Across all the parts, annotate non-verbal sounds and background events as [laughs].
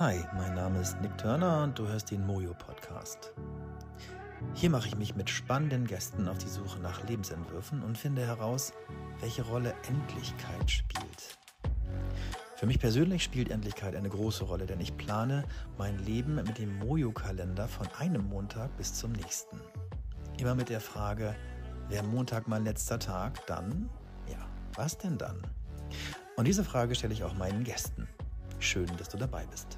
Hi, mein Name ist Nick Turner und du hörst den Mojo Podcast. Hier mache ich mich mit spannenden Gästen auf die Suche nach Lebensentwürfen und finde heraus, welche Rolle Endlichkeit spielt. Für mich persönlich spielt Endlichkeit eine große Rolle, denn ich plane mein Leben mit dem Mojo-Kalender von einem Montag bis zum nächsten. Immer mit der Frage, wäre Montag mein letzter Tag, dann, ja, was denn dann? Und diese Frage stelle ich auch meinen Gästen. Schön, dass du dabei bist.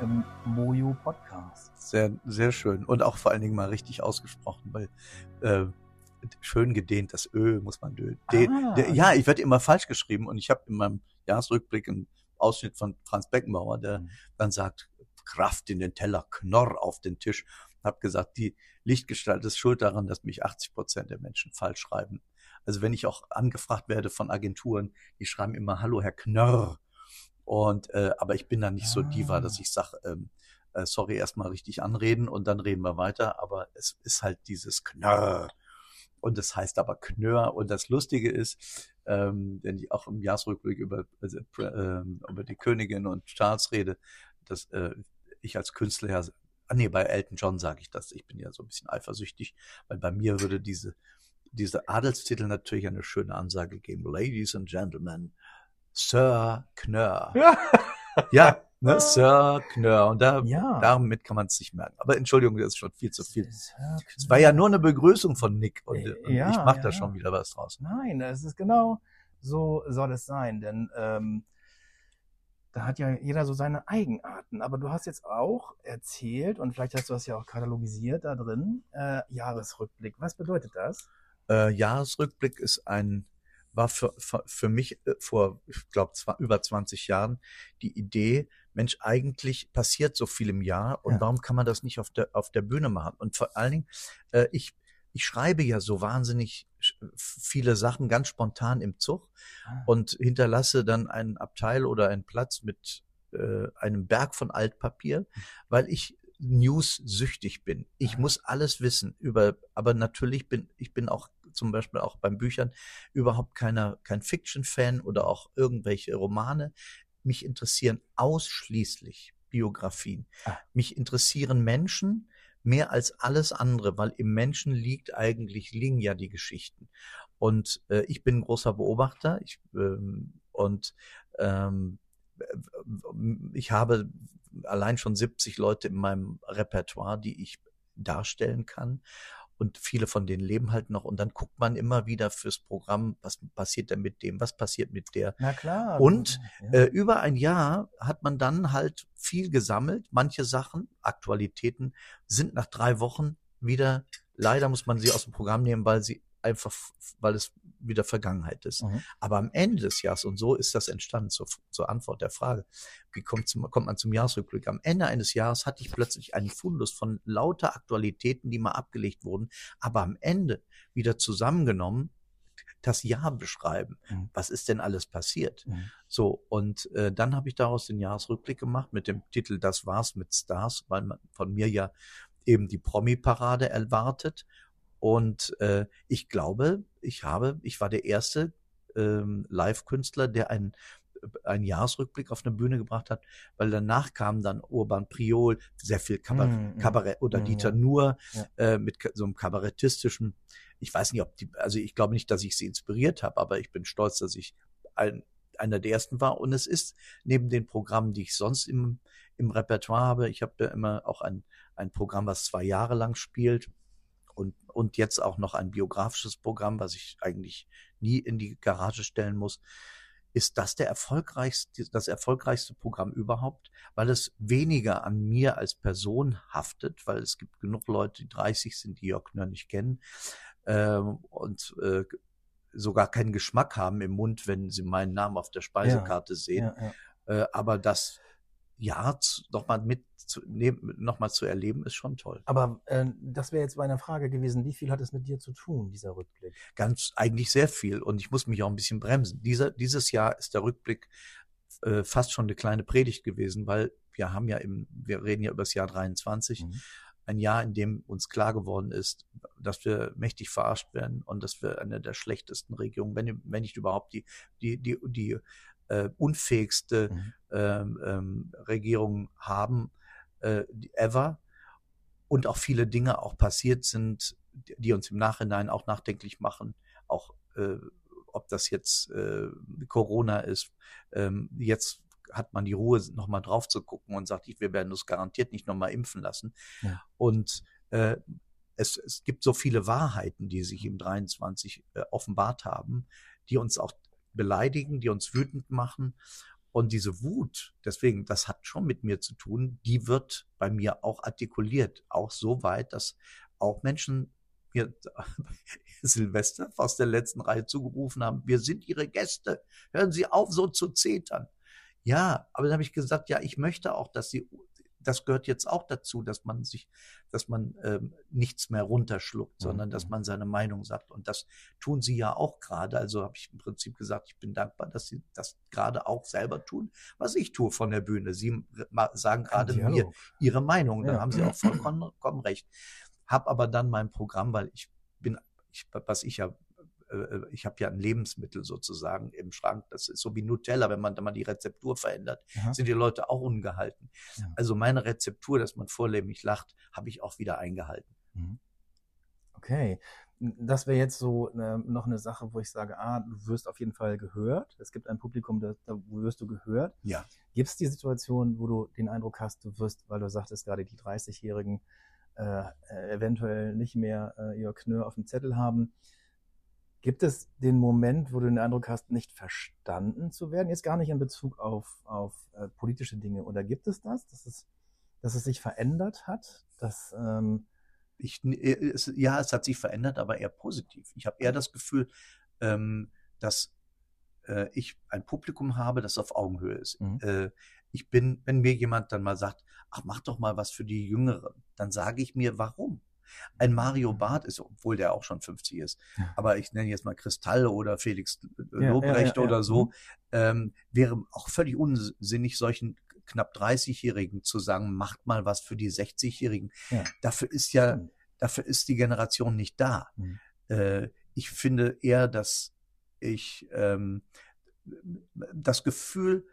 Im Mojo Podcast. Sehr, sehr schön und auch vor allen Dingen mal richtig ausgesprochen, weil äh, schön gedehnt, das Ö muss man de, ah, de, Ja, ich werde immer falsch geschrieben und ich habe in meinem Jahresrückblick einen Ausschnitt von Franz Beckenbauer, der mhm. dann sagt, Kraft in den Teller, Knorr auf den Tisch. Habe gesagt, die Lichtgestalt ist schuld daran, dass mich 80 Prozent der Menschen falsch schreiben. Also wenn ich auch angefragt werde von Agenturen, die schreiben immer Hallo Herr Knörr und äh, aber ich bin da nicht so diva, dass ah. ich sage, ähm, äh, sorry, erstmal richtig anreden und dann reden wir weiter. Aber es ist halt dieses Knörr. Und das heißt aber Knör. Und das Lustige ist, ähm, wenn ich auch im Jahresrückblick über, also, äh, über die Königin und Charles rede, dass äh, ich als Künstler ja, ah nee, bei Elton John sage ich das, ich bin ja so ein bisschen eifersüchtig, weil bei mir würde diese, diese Adelstitel natürlich eine schöne Ansage geben. Ladies and Gentlemen, Sir Knör. [laughs] ja, ne, Sir Knör. Und da, ja. damit kann man es nicht merken. Aber Entschuldigung, das ist schon viel zu viel. Es war ja nur eine Begrüßung von Nick und, und ja, ich mache ja, da schon wieder was draus. Nein, es ist genau so soll es sein, denn ähm, da hat ja jeder so seine Eigenarten. Aber du hast jetzt auch erzählt, und vielleicht hast du das ja auch katalogisiert da drin, äh, Jahresrückblick. Was bedeutet das? Äh, Jahresrückblick ist ein war für, für, für mich äh, vor, ich glaube, über 20 Jahren die Idee, Mensch, eigentlich passiert so viel im Jahr und ja. warum kann man das nicht auf der, auf der Bühne machen? Und vor allen Dingen, äh, ich, ich schreibe ja so wahnsinnig viele Sachen ganz spontan im Zug ah. und hinterlasse dann einen Abteil oder einen Platz mit äh, einem Berg von Altpapier, weil ich News süchtig bin. Ich ah. muss alles wissen über, aber natürlich bin ich bin auch zum Beispiel auch beim Büchern überhaupt keiner, kein Fiction-Fan oder auch irgendwelche Romane. Mich interessieren ausschließlich Biografien. Ah. Mich interessieren Menschen mehr als alles andere, weil im Menschen liegt eigentlich, liegen ja die Geschichten. Und äh, ich bin ein großer Beobachter ich, ähm, und ähm, ich habe allein schon 70 Leute in meinem Repertoire, die ich darstellen kann und viele von denen leben halt noch und dann guckt man immer wieder fürs Programm, was passiert denn mit dem, was passiert mit der. Na klar. Und ja. äh, über ein Jahr hat man dann halt viel gesammelt. Manche Sachen, Aktualitäten, sind nach drei Wochen wieder, leider muss man sie aus dem Programm nehmen, weil sie einfach, weil es wieder Vergangenheit ist. Mhm. Aber am Ende des Jahres, und so ist das entstanden zur, zur Antwort der Frage, wie kommt, zum, kommt man zum Jahresrückblick? Am Ende eines Jahres hatte ich plötzlich einen Fundus von lauter Aktualitäten, die mal abgelegt wurden, aber am Ende wieder zusammengenommen, das Jahr beschreiben. Mhm. Was ist denn alles passiert? Mhm. So, und äh, dann habe ich daraus den Jahresrückblick gemacht mit dem Titel Das war's mit Stars, weil man von mir ja eben die Promi-Parade erwartet. Und äh, ich glaube, ich habe, ich war der erste ähm, Live-Künstler, der einen einen Jahresrückblick auf eine Bühne gebracht hat, weil danach kam dann Urban Priol, sehr viel Kabarett, mm, Kabarett oder mm, Dieter ja. Nur ja. Äh, mit so einem kabarettistischen. Ich weiß nicht, ob die, also ich glaube nicht, dass ich sie inspiriert habe, aber ich bin stolz, dass ich ein, einer der ersten war. Und es ist neben den Programmen, die ich sonst im, im Repertoire habe, ich habe ja immer auch ein, ein Programm, was zwei Jahre lang spielt und, jetzt auch noch ein biografisches Programm, was ich eigentlich nie in die Garage stellen muss. Ist das der erfolgreichste, das erfolgreichste Programm überhaupt, weil es weniger an mir als Person haftet, weil es gibt genug Leute, die 30 sind, die Jörg Knör nicht kennen ähm, und äh, sogar keinen Geschmack haben im Mund, wenn sie meinen Namen auf der Speisekarte ja, sehen. Ja, ja. Äh, aber das ja, nochmal mit zu, ne, noch mal zu erleben, ist schon toll. Aber äh, das wäre jetzt meine Frage gewesen, wie viel hat es mit dir zu tun, dieser Rückblick? Ganz eigentlich sehr viel und ich muss mich auch ein bisschen bremsen. Dieser, dieses Jahr ist der Rückblick äh, fast schon eine kleine Predigt gewesen, weil wir haben ja im, wir reden ja über das Jahr 23, mhm. ein Jahr, in dem uns klar geworden ist, dass wir mächtig verarscht werden und dass wir eine der schlechtesten Regierungen, wenn, wenn nicht überhaupt die, die, die, die äh, unfähigste mhm. ähm, ähm, Regierung haben äh, ever und auch viele Dinge auch passiert sind, die uns im Nachhinein auch nachdenklich machen, auch äh, ob das jetzt äh, Corona ist. Ähm, jetzt hat man die Ruhe, nochmal drauf zu gucken und sagt, wir werden uns garantiert nicht nochmal impfen lassen. Ja. Und äh, es, es gibt so viele Wahrheiten, die sich im 23 äh, offenbart haben, die uns auch beleidigen, die uns wütend machen. Und diese Wut, deswegen, das hat schon mit mir zu tun, die wird bei mir auch artikuliert, auch so weit, dass auch Menschen mir [laughs] Silvester aus der letzten Reihe zugerufen haben, wir sind Ihre Gäste, hören Sie auf, so zu zetern. Ja, aber dann habe ich gesagt, ja, ich möchte auch, dass Sie das gehört jetzt auch dazu, dass man sich, dass man ähm, nichts mehr runterschluckt, mhm. sondern dass man seine Meinung sagt. Und das tun sie ja auch gerade. Also habe ich im Prinzip gesagt, ich bin dankbar, dass sie das gerade auch selber tun, was ich tue von der Bühne. Sie sagen gerade mir ihre Meinung. Da ja. haben sie auch [clears throat] vollkommen, recht. Hab aber dann mein Programm, weil ich bin, ich, was ich ja ich habe ja ein Lebensmittel sozusagen im Schrank. Das ist so wie Nutella, wenn man da mal die Rezeptur verändert, Aha. sind die Leute auch ungehalten. Ja. Also meine Rezeptur, dass man vorläufig lacht, habe ich auch wieder eingehalten. Mhm. Okay. Das wäre jetzt so äh, noch eine Sache, wo ich sage, ah, du wirst auf jeden Fall gehört. Es gibt ein Publikum, da, da wirst du gehört. Ja. Gibt es die Situation, wo du den Eindruck hast, du wirst, weil du sagtest gerade, die 30-Jährigen äh, eventuell nicht mehr äh, ihr Knör auf dem Zettel haben, Gibt es den Moment, wo du den Eindruck hast, nicht verstanden zu werden? Jetzt gar nicht in Bezug auf, auf äh, politische Dinge. Oder gibt es das, dass es, dass es sich verändert hat? Dass, ähm ich, äh, es, ja, es hat sich verändert, aber eher positiv. Ich habe eher das Gefühl, ähm, dass äh, ich ein Publikum habe, das auf Augenhöhe ist. Mhm. Äh, ich bin, wenn mir jemand dann mal sagt, ach, mach doch mal was für die Jüngeren, dann sage ich mir, warum? Ein Mario Barth ist, obwohl der auch schon 50 ist, ja. aber ich nenne jetzt mal Kristall oder Felix Lobrecht ja, oder so, mhm. ähm, wäre auch völlig unsinnig, solchen knapp 30-Jährigen zu sagen, macht mal was für die 60-Jährigen. Dafür ist ja, mhm. dafür ist die Generation nicht da. Mhm. Äh, ich finde eher, dass ich ähm, das Gefühl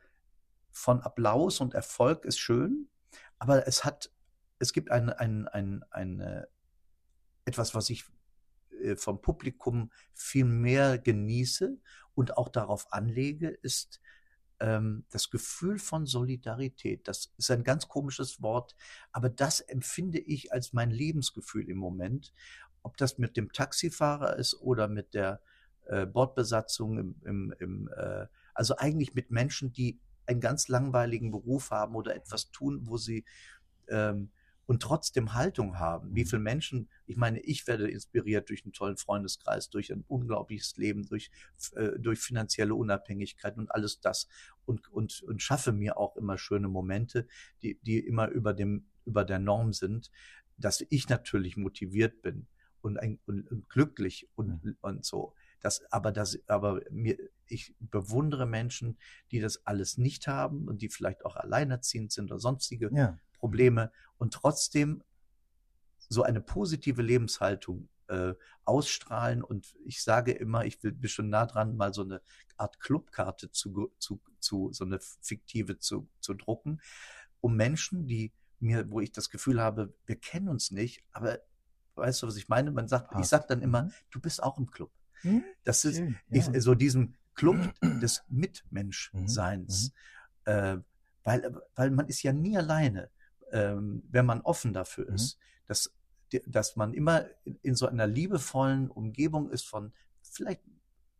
von Applaus und Erfolg ist schön, aber es hat, es gibt ein, ein, ein, eine etwas, was ich äh, vom Publikum viel mehr genieße und auch darauf anlege, ist ähm, das Gefühl von Solidarität. Das ist ein ganz komisches Wort, aber das empfinde ich als mein Lebensgefühl im Moment. Ob das mit dem Taxifahrer ist oder mit der äh, Bordbesatzung, im, im, im, äh, also eigentlich mit Menschen, die einen ganz langweiligen Beruf haben oder etwas tun, wo sie ähm, und trotzdem Haltung haben. Wie viele Menschen, ich meine, ich werde inspiriert durch einen tollen Freundeskreis, durch ein unglaubliches Leben, durch, äh, durch finanzielle Unabhängigkeit und alles das und, und, und schaffe mir auch immer schöne Momente, die, die immer über dem, über der Norm sind, dass ich natürlich motiviert bin und, ein, und, und glücklich und, mhm. und so. Das, aber das, aber mir, ich bewundere Menschen, die das alles nicht haben und die vielleicht auch alleinerziehend sind oder sonstige ja. Probleme und trotzdem so eine positive Lebenshaltung äh, ausstrahlen. Und ich sage immer, ich will bin schon nah dran, mal so eine Art Clubkarte zu, zu, zu so eine fiktive zu, zu drucken, um Menschen, die mir, wo ich das Gefühl habe, wir kennen uns nicht, aber weißt du, was ich meine? Man sagt, Hast. ich sage dann immer, mhm. du bist auch im Club. Hm? Das ist ja. ich, so diesem Club des Mitmenschseins, mhm. äh, weil, weil man ist ja nie alleine ähm, wenn man offen dafür mhm. ist, dass, dass man immer in, so einer liebevollen Umgebung ist von vielleicht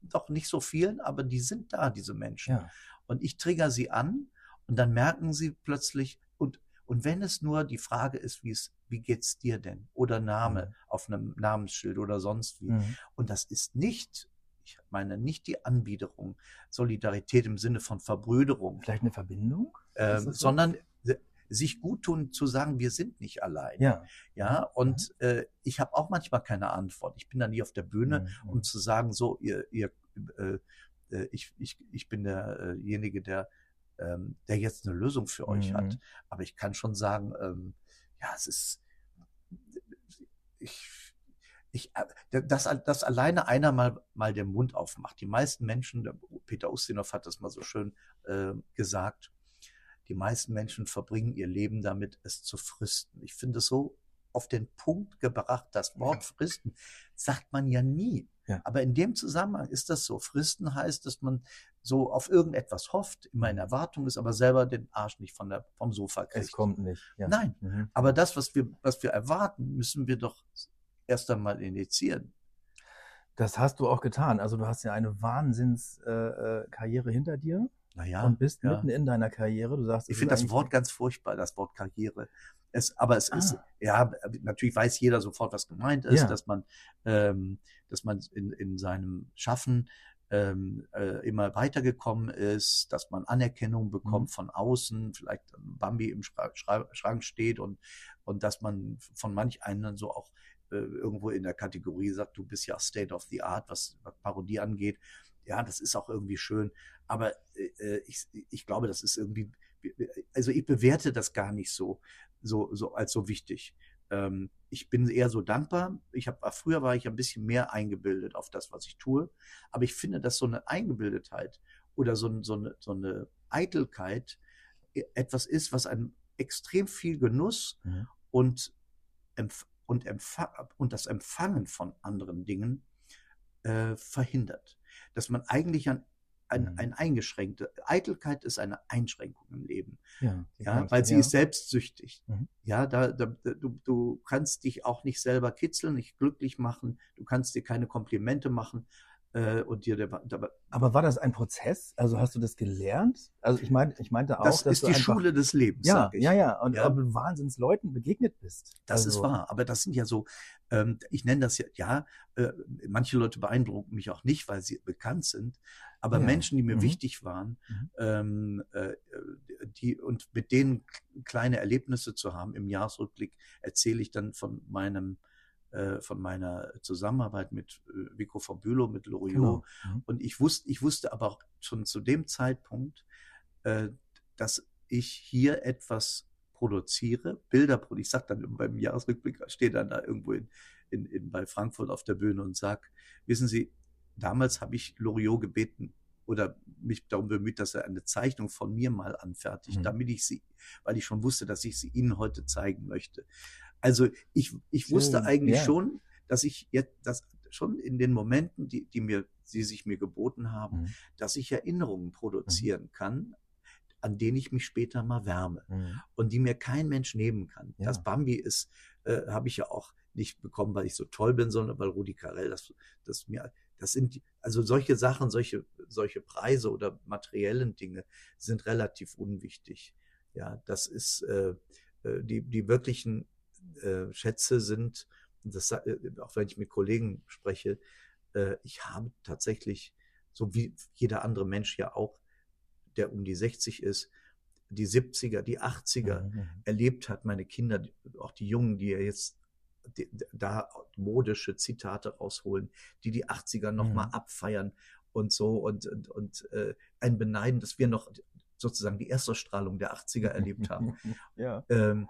doch nicht so vielen, aber die sind da, diese Menschen. Ja. Und ich trigger sie an und dann merken sie plötzlich, und, und wenn es nur die Frage ist, wie es, wie geht's dir denn? Oder Name mhm. auf einem Namensschild oder sonst wie. Mhm. Und das ist nicht, ich meine nicht die Anbiederung, Solidarität im Sinne von Verbrüderung. Vielleicht eine Verbindung? Äh, sondern sich gut tun zu sagen, wir sind nicht allein. Ja. Ja, und äh, ich habe auch manchmal keine Antwort. Ich bin da nie auf der Bühne, Mhm. um zu sagen, so, ihr, ihr äh, äh, ich, ich, ich bin derjenige, der, ähm, der jetzt eine Lösung für euch Mhm. hat. Aber ich kann schon sagen, ähm, ja, es ist, ich, ich, äh, dass, dass alleine einer mal, mal den Mund aufmacht. Die meisten Menschen, Peter Ustinov hat das mal so schön äh, gesagt, die meisten Menschen verbringen ihr Leben damit, es zu fristen. Ich finde es so auf den Punkt gebracht, das Wort fristen sagt man ja nie. Ja. Aber in dem Zusammenhang ist das so. Fristen heißt, dass man so auf irgendetwas hofft, immer in Erwartung ist, aber selber den Arsch nicht von der, vom Sofa kriegt. Es kommt nicht. Ja. Nein, Mhm. aber das, was wir, was wir erwarten, müssen wir doch erst einmal initiieren. Das hast du auch getan. Also du hast ja eine Wahnsinnskarriere äh, Karriere hinter dir Naja, und bist ja. mitten in deiner Karriere. Du sagst, ich finde ist das Wort ganz furchtbar, das Wort Karriere. Es, aber es ist, Ah. ja, natürlich weiß jeder sofort, was gemeint ist, Ja. dass man, ähm, dass man in, in seinem Schaffen ähm, äh, immer weitergekommen ist, dass man Anerkennung bekommt Mhm. von außen, vielleicht Bambi im Schra Schra Schrank steht und, und dass man von manch einen so auch äh, irgendwo in der Kategorie sagt, du bist ja State of the Art, was, was Parodie angeht. Ja, das ist auch irgendwie schön. Aber äh, ich, ich glaube, das ist irgendwie, also ich bewerte das gar nicht so, so, so als so wichtig. Ähm, ich bin eher so dankbar. Ich habe früher war ich ein bisschen mehr eingebildet auf das, was ich tue. Aber ich finde, dass so eine Eingebildetheit oder so, so, eine, so eine Eitelkeit etwas ist, was einem extrem viel Genuss Mhm. und, und, und das Empfangen von anderen Dingen äh, verhindert. Dass man eigentlich ein, ein, Mhm. ein eingeschränkte, Eitelkeit ist eine Einschränkung im Leben. ja, Ja, weil sie ja. ist selbstsüchtig. Mhm. Ja, da, da du, du kannst dich auch nicht selber kitzeln, nicht glücklich machen. Du kannst dir keine Komplimente machen äh, und dir dabei, dabei Aber war das ein Prozess? Also hast du das gelernt? Also ich meine, ich meinte auch, das dass ist du die einfach, Schule des Lebens, Ja, sag ich. ja, ja. Und Ja. ob du wahnsinns Leuten begegnet bist. Das also, ist wahr, aber das sind ja so, ähm, ich nenne das ja, ja, äh, manche Leute beeindrucken mich auch nicht, weil sie bekannt sind, aber Ja. Menschen, die mir Mhm. wichtig waren, Mhm. ähm, äh, die und mit denen kleine Erlebnisse zu haben im Jahresrückblick, erzähle ich dann von meinem von meiner Zusammenarbeit mit äh, Vico von Bülow, mit Loriot. Genau. Mhm. Und ich wusste, ich wusste aber auch schon zu dem Zeitpunkt, äh, dass ich hier etwas produziere, Bilder produziere. Ich sag dann beim Jahresrückblick, stehe dann da irgendwo in, in, in, bei Frankfurt auf der Bühne und sag, wissen Sie, damals habe ich Loriot gebeten oder mich darum bemüht, dass er eine Zeichnung von mir mal anfertigt, Mhm. damit ich sie, weil ich schon wusste, dass ich sie Ihnen heute zeigen möchte. Also ich, ich wusste Schön, eigentlich ja. schon, dass ich jetzt, dass schon in den Momenten, die, die mir, die sich mir geboten haben, Mhm. dass ich Erinnerungen produzieren kann, an denen ich mich später mal wärme Mhm. und die mir kein Mensch nehmen kann. Ja. Das Bambi ist, äh, habe ich ja auch nicht bekommen, weil ich so toll bin, sondern weil Rudi Carell das, das mir, das sind, also solche Sachen, solche, solche Preise oder materiellen Dinge sind relativ unwichtig. Ja, das ist, äh, äh, die, die wirklichen äh, Schätze sind, das, äh, auch wenn ich mit Kollegen spreche, äh, ich habe tatsächlich, so wie jeder andere Mensch ja auch, der um die 60 ist, die 70er, die 80er Mhm. erlebt hat, meine Kinder, auch die Jungen, die ja jetzt die, da modische Zitate rausholen, die die 80er nochmal Mhm. abfeiern und so und, und, und äh, ein Beneiden, dass wir noch sozusagen die Erstausstrahlung der 80er erlebt haben [laughs] ja. ähm,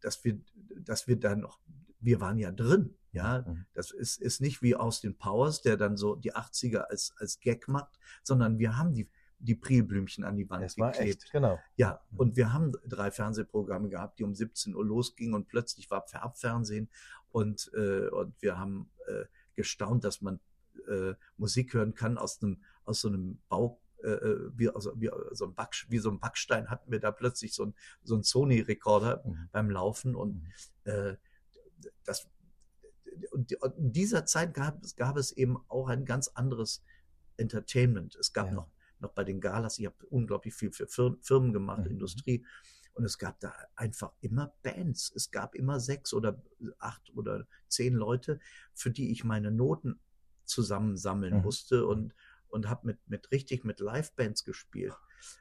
dass wir, dass wir da noch, wir waren ja drin, ja. Mhm. Das ist, ist nicht wie Austin Powers, der dann so die 80er als, als Gag macht, sondern wir haben die, die Prilblümchen an die Wand war geklebt. echt, genau. Ja, und wir haben drei Fernsehprogramme gehabt, die um 17 Uhr losgingen und plötzlich war Farbfernsehen und, äh, und wir haben äh, gestaunt, dass man äh, Musik hören kann aus einem, aus so einem Bau, äh, äh, wie, also, wie, so ein Back, wie so ein Backstein hatten wir da plötzlich so ein, so ein Sony-Rekorder Mhm. beim Laufen und Mhm. äh, das und in dieser Zeit gab es, gab es eben auch ein ganz anderes Entertainment. Es gab Ja. noch, noch bei den Galas, ich habe unglaublich viel für Fir- Firmen gemacht, Mhm. Industrie. Und es gab da einfach immer Bands. Es gab immer sechs oder acht oder zehn Leute, für die ich meine Noten zusammensammeln Mhm. musste und, und habe mit, mit richtig mit Livebands gespielt.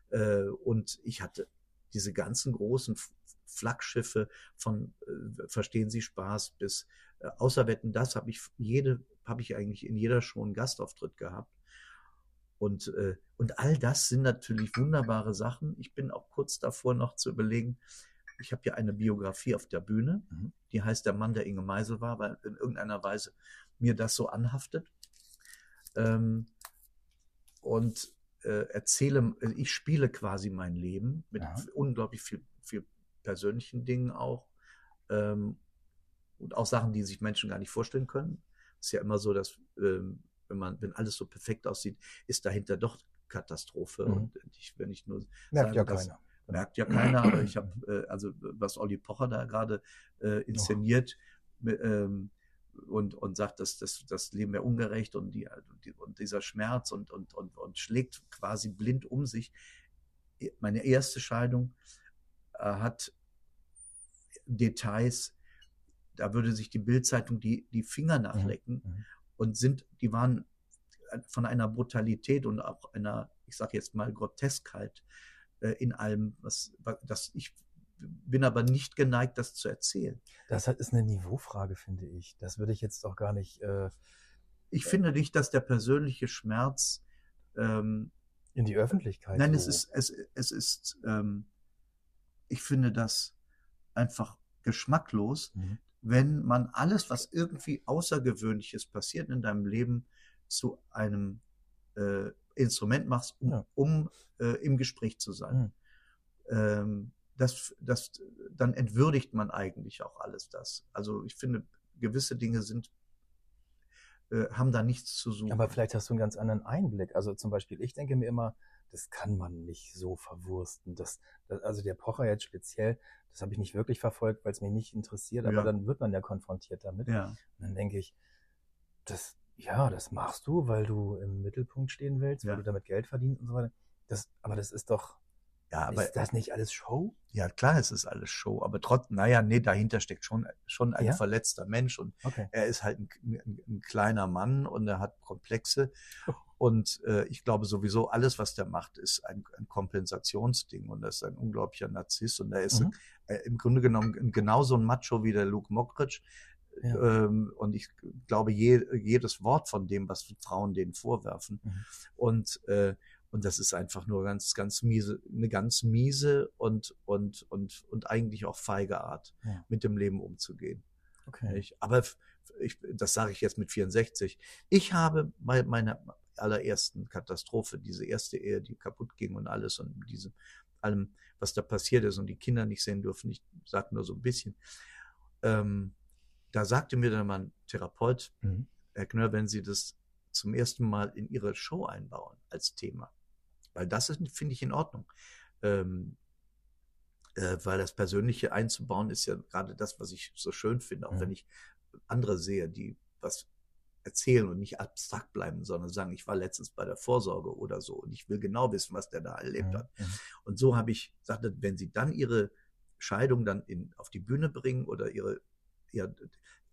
Äh, und ich hatte diese ganzen großen Flaggschiffe von äh, Verstehen Sie Spaß bis äh, Außerwetten, das habe ich jede, habe ich eigentlich in jeder Show einen Gastauftritt gehabt. Und, äh, und all das sind natürlich wunderbare Sachen. Ich bin auch kurz davor noch zu überlegen, ich habe ja eine Biografie auf der Bühne, Mhm. die heißt Der Mann, der Inge Meisel war, weil in irgendeiner Weise mir das so anhaftet. Ähm, und äh, erzähle, ich spiele quasi mein Leben mit Ja. unglaublich viel, viel persönlichen Dingen auch. Ähm, und auch Sachen, die sich Menschen gar nicht vorstellen können. Ist ja immer so, dass ähm, wenn man, wenn alles so perfekt aussieht, ist dahinter doch Katastrophe. Mhm. Und ich, wenn ich nur Merkt ja dass- keiner. merkt ja keiner, aber ich habe, äh, also was Olli Pocher da gerade äh, inszeniert mi- ähm, und, und sagt, dass das, das Leben wäre ungerecht und, die, und dieser Schmerz und, und, und, und schlägt quasi blind um sich. Meine erste Scheidung äh, hat Details, da würde sich die Bildzeitung die, die Finger nachlecken mhm. und sind, die waren von einer Brutalität und auch einer, ich sage jetzt mal, Groteskheit äh, in allem, was, was das ich bin aber nicht geneigt, das zu erzählen. Das ist eine Niveaufrage, finde ich. Das würde ich jetzt auch gar nicht äh, Ich finde nicht, dass der persönliche Schmerz ähm, in die Öffentlichkeit. Nein, so. es ist, es, es ist, ähm, ich finde das einfach geschmacklos, Mhm. wenn man alles, was irgendwie Außergewöhnliches passiert in deinem Leben, zu einem äh, Instrument machst, um, Ja. um äh, im Gespräch zu sein. Ähm, das, das, dann entwürdigt man eigentlich auch alles das. Also ich finde, gewisse Dinge sind, äh, haben da nichts zu suchen. Aber vielleicht hast du einen ganz anderen Einblick. Also zum Beispiel, ich denke mir immer, das kann man nicht so verwursten. Das, das, also der Pocher jetzt speziell, das habe ich nicht wirklich verfolgt, weil es mich nicht interessiert, aber Ja. dann wird man ja konfrontiert damit. ja. Und dann denke ich, das, ja, das machst du, weil du im Mittelpunkt stehen willst, weil Ja. du damit Geld verdienst und so weiter. Das, aber das ist doch, ja, aber ist das nicht alles Show? Ja, klar, es ist alles Show, aber trotzdem, naja, nee, dahinter steckt schon, schon ein Ja? verletzter Mensch und Okay. er ist halt ein, ein, ein kleiner Mann und er hat Komplexe. Und äh, ich glaube sowieso, alles, was der macht, ist ein, ein Kompensationsding und er ist ein unglaublicher Narzisst und er ist Mhm. äh, im Grunde genommen genauso ein Macho wie der Luke Mockridge. Ja. Ähm, und ich glaube, je, jedes Wort von dem, was Frauen denen vorwerfen. Mhm. Und, äh, und das ist einfach nur ganz, ganz miese, eine ganz miese und, und, und, und eigentlich auch feige Art, Ja. mit dem Leben umzugehen. Okay. Nicht? Aber ich, das sage ich jetzt mit 64. Ich habe bei meiner allerersten Katastrophe, diese erste Ehe, die kaputt ging und alles und diese, allem, was da passiert ist und die Kinder nicht sehen dürfen, ich sage nur so ein bisschen, ähm, da sagte mir dann mein Therapeut, Mhm. Herr Knörr, wenn Sie das zum ersten Mal in Ihre Show einbauen als Thema, weil das ist, finde ich, in Ordnung. Ähm, äh, weil das Persönliche einzubauen ist ja gerade das, was ich so schön finde, auch Mhm. wenn ich andere sehe, die was erzählen und nicht abstrakt bleiben, sondern sagen, ich war letztens bei der Vorsorge oder so und ich will genau wissen, was der da erlebt hat. Mhm. Und so habe ich gesagt, wenn Sie dann Ihre Scheidung dann in, auf die Bühne bringen oder Ihre ja,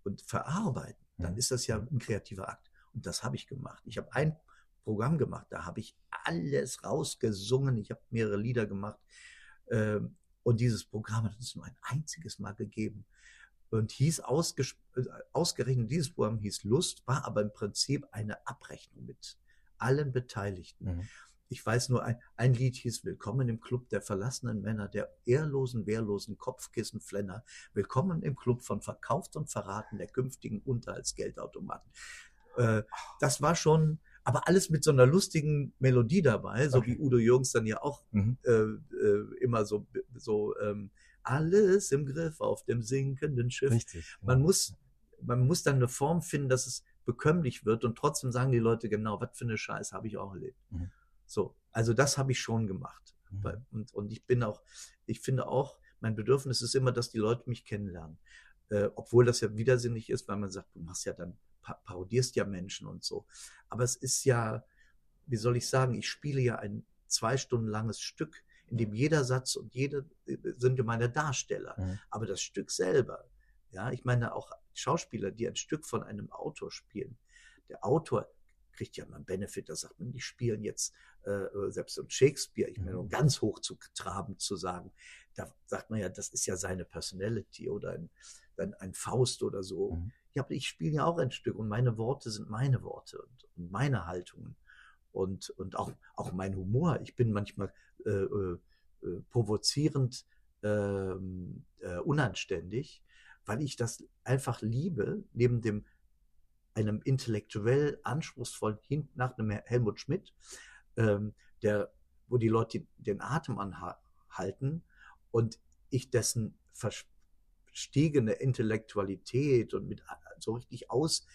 und verarbeiten, dann ist das ja ein kreativer Akt. Und das habe ich gemacht. Ich habe ein Programm gemacht, da habe ich alles rausgesungen, ich habe mehrere Lieder gemacht. Ähm, und dieses Programm hat es nur ein einziges Mal gegeben. Und hieß äh, ausgerechnet, dieses Programm hieß Lust, war aber im Prinzip eine Abrechnung mit allen Beteiligten. Mhm. Ich weiß nur, ein, ein Lied hieß Willkommen im Club der verlassenen Männer, der ehrlosen, wehrlosen Kopfkissenflenner. Willkommen im Club von verkauft und verraten der künftigen Unterhaltsgeldautomaten. Äh, das war schon, aber alles mit so einer lustigen Melodie dabei, so Okay. wie Udo Jürgens dann ja auch Mhm. äh, äh, immer so, so ähm, alles im Griff auf dem sinkenden Schiff. Richtig. Man ja. muss, man muss dann eine Form finden, dass es bekömmlich wird und trotzdem sagen die Leute genau, was für eine Scheiß habe ich auch erlebt. Mhm. So, also das habe ich schon gemacht. Mhm. Und, und ich bin auch, ich finde auch, mein Bedürfnis ist immer, dass die Leute mich kennenlernen. Äh, obwohl das ja widersinnig ist, weil man sagt, du machst ja dann, parodierst ja Menschen und so. Aber es ist ja, wie soll ich sagen, ich spiele ja ein zwei Stunden langes Stück, in dem jeder Satz und jede äh, sind ja meine Darsteller. Mhm. Aber das Stück selber, ja, ich meine auch Schauspieler, die ein Stück von einem Autor spielen. Der Autor kriegt ja mal einen Benefit, da sagt man, die spielen jetzt äh, äh selbst um Shakespeare, ich meine, um ganz hoch zu traben zu sagen, da sagt man ja, das ist ja seine Personality oder ein, ein, ein Faust oder so. Mhm. Ja, ich spiele ja auch ein Stück und meine Worte sind meine Worte und, und meine Haltungen und, und auch, auch mein Humor. Ich bin manchmal äh, äh, äh provozierend, ähm, äh, unanständig, weil ich das einfach liebe, neben dem einem intellektuell anspruchsvollen hin nach einem Helmut Schmidt, ähm, der, wo die Leute den Atem anhalten und ich dessen verstiegene Intellektualität und mit so richtig aus,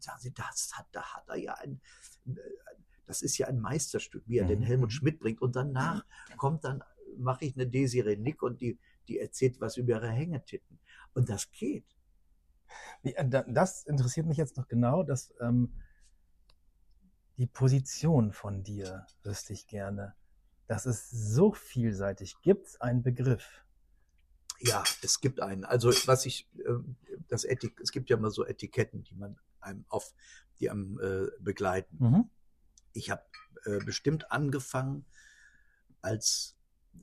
sagen sie, das hat, da hat er ja ein, das ist ja ein Meisterstück, wie er mhm. den Helmut. Schmidt bringt. Und danach kommt dann, mache ich eine Desiree Nick und die, die erzählt was über ihre Hängetitten. Und das geht. Äh, das interessiert mich jetzt noch genau, dass ähm, die Position von dir wüsste ich gerne. Das ist so vielseitig. Gibt es einen Begriff? Ja, es gibt einen. Also was ich, ähm, das Etik, es gibt ja immer so Etiketten, die man einem auf, die einem äh, begleiten. Mhm. Ich habe äh, bestimmt angefangen als,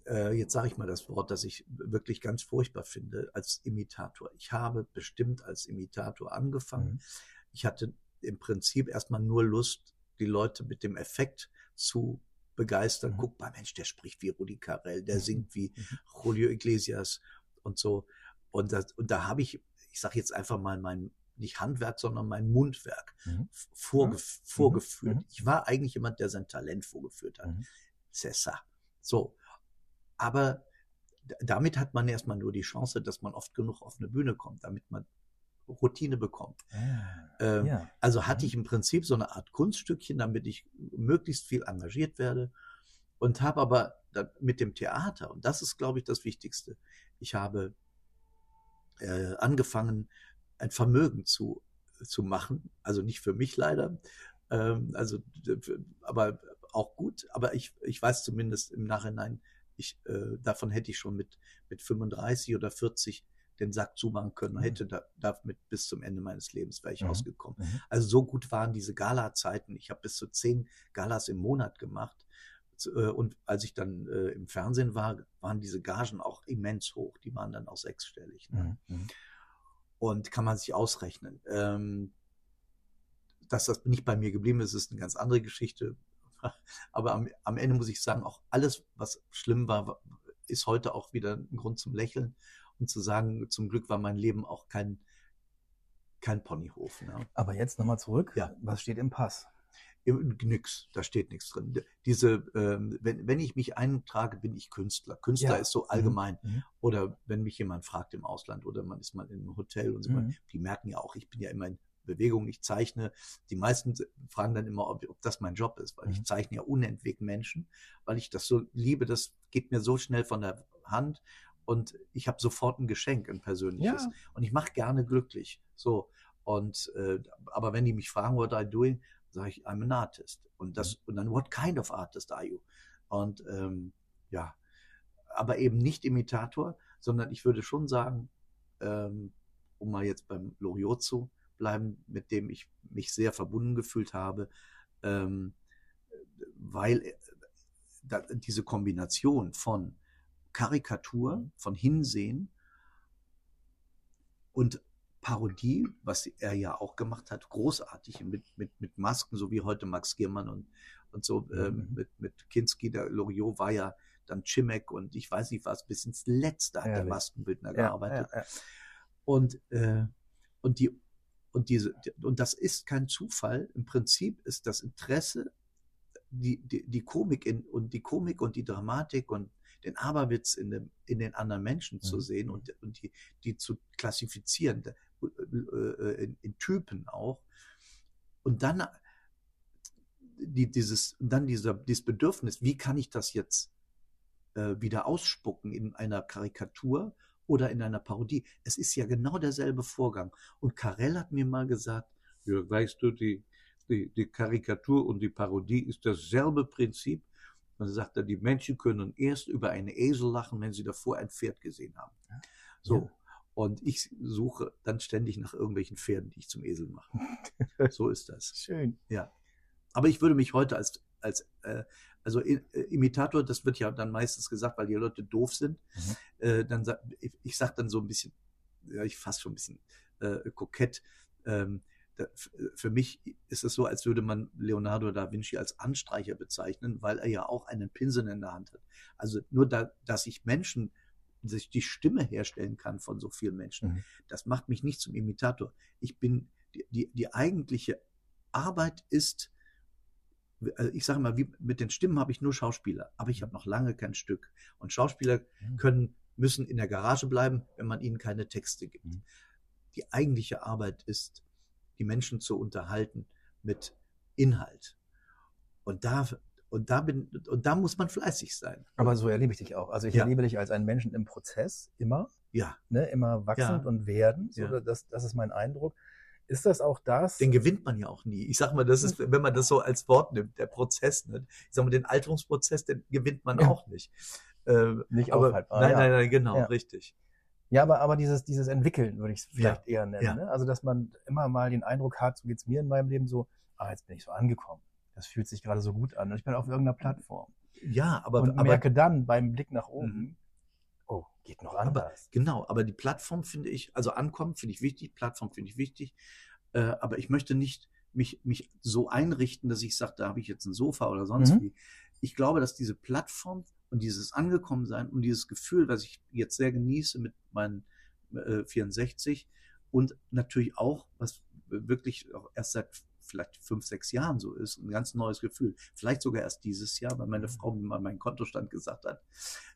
äh, jetzt sage ich mal das Wort, das ich wirklich ganz furchtbar finde, als Imitator. Ich habe bestimmt als Imitator angefangen. Mhm. Ich hatte im Prinzip erstmal nur Lust, die Leute mit dem Effekt zu begeistern. Mhm. Guck mal, Mensch, der spricht wie Rudi Carell, der mhm. singt wie mhm. Julio Iglesias und so. Und, das, und da habe ich, ich sage jetzt einfach mal mein, nicht Handwerk, sondern mein Mundwerk mhm. vorge mhm. vorgeführt. Mhm. Ich war eigentlich jemand, der sein Talent vorgeführt hat. Mhm. Cessa. So. Aber damit hat man erstmal nur die Chance, dass man oft genug auf eine Bühne kommt, damit man Routine bekommt. Ah, ähm, ja. Also hatte mhm. ich im Prinzip so eine Art Kunststückchen, damit ich möglichst viel engagiert werde und habe aber mit dem Theater, und das ist, glaube ich, das Wichtigste, ich habe äh, angefangen, ein Vermögen zu, zu machen. Also nicht für mich leider, ähm, also, aber auch gut. Aber ich, ich weiß zumindest im Nachhinein, ich, äh, davon hätte ich schon mit, mit 35 oder 40 den Sack zumachen können, mhm. hätte da, damit bis zum Ende meines Lebens wäre ich mhm. ausgekommen. Mhm. Also so gut waren diese Gala-Zeiten. Ich habe bis zu zehn Galas im Monat gemacht. Äh, und als ich dann äh, im Fernsehen war, waren diese Gagen auch immens hoch. Die waren dann auch sechsstellig. Ne? Mhm. mhm. Und kann man sich ausrechnen. Ähm, dass das nicht bei mir geblieben ist, ist eine ganz andere Geschichte. [laughs] Aber am, am Ende muss ich sagen, auch alles, was schlimm war, ist heute auch wieder ein Grund zum Lächeln und zu sagen, zum Glück war mein Leben auch kein, kein Ponyhof. Ne? Aber jetzt nochmal zurück. Ja. Was steht im Pass? Nix, da steht nichts drin. Diese, ähm, wenn, wenn ich mich eintrage, bin ich Künstler. Künstler ja. ist so mhm. allgemein. Mhm. Oder wenn mich jemand fragt im Ausland oder man ist mal in einem Hotel und so, mhm. die merken ja auch, ich bin ja immer in Bewegung, ich zeichne. Die meisten fragen dann immer, ob, ob das mein Job ist, weil mhm. ich zeichne ja unentwegt Menschen, weil ich das so liebe, das geht mir so schnell von der Hand und ich habe sofort ein Geschenk, ein persönliches. Ja. Und ich mache gerne glücklich. So. Und äh, aber wenn die mich fragen, what I doing, sage ich, I'm an artist. Und das, mhm. und dann, what kind of artist are you? Und ähm, ja, aber eben nicht Imitator, sondern ich würde schon sagen, ähm, um mal jetzt beim Loriot zu bleiben, mit dem ich mich sehr verbunden gefühlt habe, ähm, weil äh, da, diese Kombination von Karikatur, mhm. von Hinsehen und Parodie, was er ja auch gemacht hat, großartig mit, mit, mit Masken, so wie heute Max Giermann und, und so mhm. ähm, mit, mit Kinski, der Loriot war ja dann Chimek und ich weiß nicht was, bis ins Letzte hat Ehrlich. der Maskenbildner ja, gearbeitet. Ja, ja. Und, äh, und die und diese und das ist kein Zufall. Im Prinzip ist das Interesse die, die, die Komik in, und die Komik und die Dramatik und den Aberwitz in, dem, in den anderen Menschen zu mhm. sehen und, und die, die zu klassifizieren. Äh, in, in Typen auch. Und dann die, dieses, dann dieser, dieses Bedürfnis, wie kann ich das jetzt äh, wieder ausspucken in einer Karikatur oder in einer Parodie? Es ist ja genau derselbe Vorgang. Und Karel hat mir mal gesagt, ja, weißt du, die, die, die Karikatur und die Parodie ist dasselbe Prinzip. Dann sagt er, die Menschen können erst über einen Esel lachen, wenn sie davor ein Pferd gesehen haben. So. Ja. Und ich suche dann ständig nach irgendwelchen Pferden, die ich zum Esel mache. [laughs] So ist das. Schön. Ja. Aber ich würde mich heute als, als äh, also äh, Imitator, das wird ja dann meistens gesagt, weil die Leute doof sind. Mhm. Äh, dann ich, ich sag dann so ein bisschen, ja, ich fast schon ein bisschen äh, kokett. Ähm, da, für mich ist es so, als würde man Leonardo da Vinci als Anstreicher bezeichnen, weil er ja auch einen Pinsel in der Hand hat. Also nur da, dass ich Menschen, sich die Stimme herstellen kann von so vielen Menschen, Mhm. das macht mich nicht zum Imitator. Ich bin, die, die, die eigentliche Arbeit ist, also ich sage mal, wie mit den Stimmen habe ich nur Schauspieler, aber ich habe noch lange kein Stück. Und Schauspieler Mhm. können, müssen in der Garage bleiben, wenn man ihnen keine Texte gibt. Mhm. Die eigentliche Arbeit ist, die Menschen zu unterhalten mit Inhalt. Und da, und da bin, und da muss man fleißig sein. Aber so erlebe ich dich auch. Also ich Ja. erlebe dich als einen Menschen im Prozess, immer, Ja, ne, immer wachsend Ja. und werdend. So, Ja. das, das ist mein Eindruck. Ist das auch das? den gewinnt man ja auch nie. Ich sag mal, das ist, wenn man das so als Wort nimmt, der Prozess, ne? ich sag mal, den Alterungsprozess, den gewinnt man Ja. auch nicht. Äh, nicht aber, aufhaltbar. nein, ja. nein, nein, genau, Ja. richtig. Ja, aber, aber dieses, dieses Entwickeln würde ich es vielleicht eher nennen. Ne? Also, dass man immer mal den Eindruck hat, so geht's mir in meinem Leben so, ah, jetzt bin ich so angekommen. Das fühlt sich gerade so gut an. Und ich bin auf irgendeiner Plattform. Ja, aber, und aber merke dann beim Blick nach oben, Mhm. oh, geht noch Aber- anders. Genau, aber die Plattform finde ich, also ankommen finde ich wichtig, Plattform finde ich wichtig, äh, aber ich möchte nicht mich, mich so einrichten, dass ich sage, da habe ich jetzt ein Sofa oder sonst Mhm. wie. Ich glaube, dass diese Plattform und dieses Angekommensein und dieses Gefühl, was ich jetzt sehr genieße mit meinen äh, 64 und natürlich auch, was wirklich auch erst seit vielleicht fünf, sechs Jahren so ist, ein ganz neues Gefühl. Vielleicht sogar erst dieses Jahr, weil meine Frau mir mal meinen Kontostand gesagt hat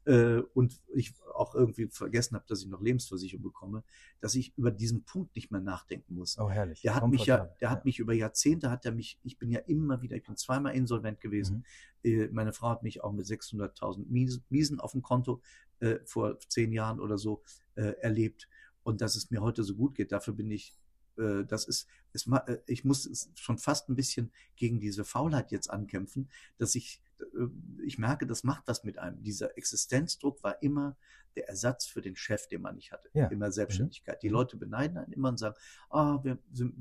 äh, und ich auch irgendwie vergessen habe, dass ich noch Lebensversicherung bekomme, dass ich über diesen Punkt nicht mehr nachdenken muss. Oh, herrlich. Der hat mich ja, der hat mich über Jahrzehnte, hat er mich, ich bin ja immer wieder, ich bin zweimal insolvent gewesen. Mhm. Äh, Meine Frau hat mich auch mit 600.000 Miesen, Miesen auf dem Konto äh, vor zehn Jahren oder so äh, erlebt. Und dass es mir heute so gut geht, dafür bin ich, äh, das ist, es, äh, ich muss schon fast ein bisschen gegen diese Faulheit jetzt ankämpfen, dass ich, äh, ich merke, das macht was mit einem. Dieser Existenzdruck war immer der Ersatz für den Chef, den man nicht hatte, Ja. in der Selbstständigkeit. Die Mhm. Leute beneiden einen immer und sagen, ah, wir sind,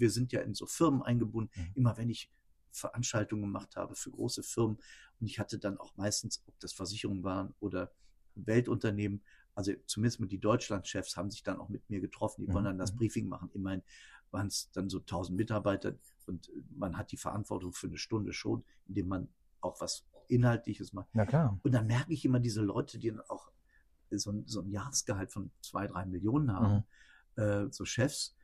wir sind ja in so Firmen eingebunden. Mhm. Immer wenn ich Veranstaltungen gemacht habe für große Firmen und ich hatte dann auch meistens, ob das Versicherungen waren oder Weltunternehmen, also zumindest die Deutschlandchefs haben sich dann auch mit mir getroffen, die Mhm, wollen dann das mhm. Briefing machen. Immerhin waren es dann so 1000 Mitarbeiter und man hat die Verantwortung für eine Stunde schon, indem man auch was Inhaltliches macht. Na klar. Und dann merke ich immer diese Leute, die dann auch so ein, so ein Jahresgehalt von zwei, drei Millionen haben, äh, so Chefs,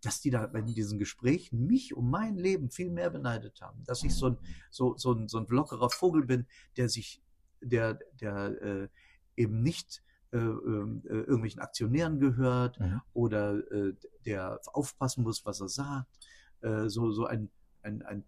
dass die da bei diesen Gesprächen mich um mein Leben viel mehr beneidet haben. Dass ich so ein, so, so ein, so ein lockerer Vogel bin, der sich, der, der äh, eben nicht äh, ähm, äh, irgendwelchen Aktionären gehört Mhm. oder äh, der aufpassen muss, was er sagt. So, so ein, ein, ein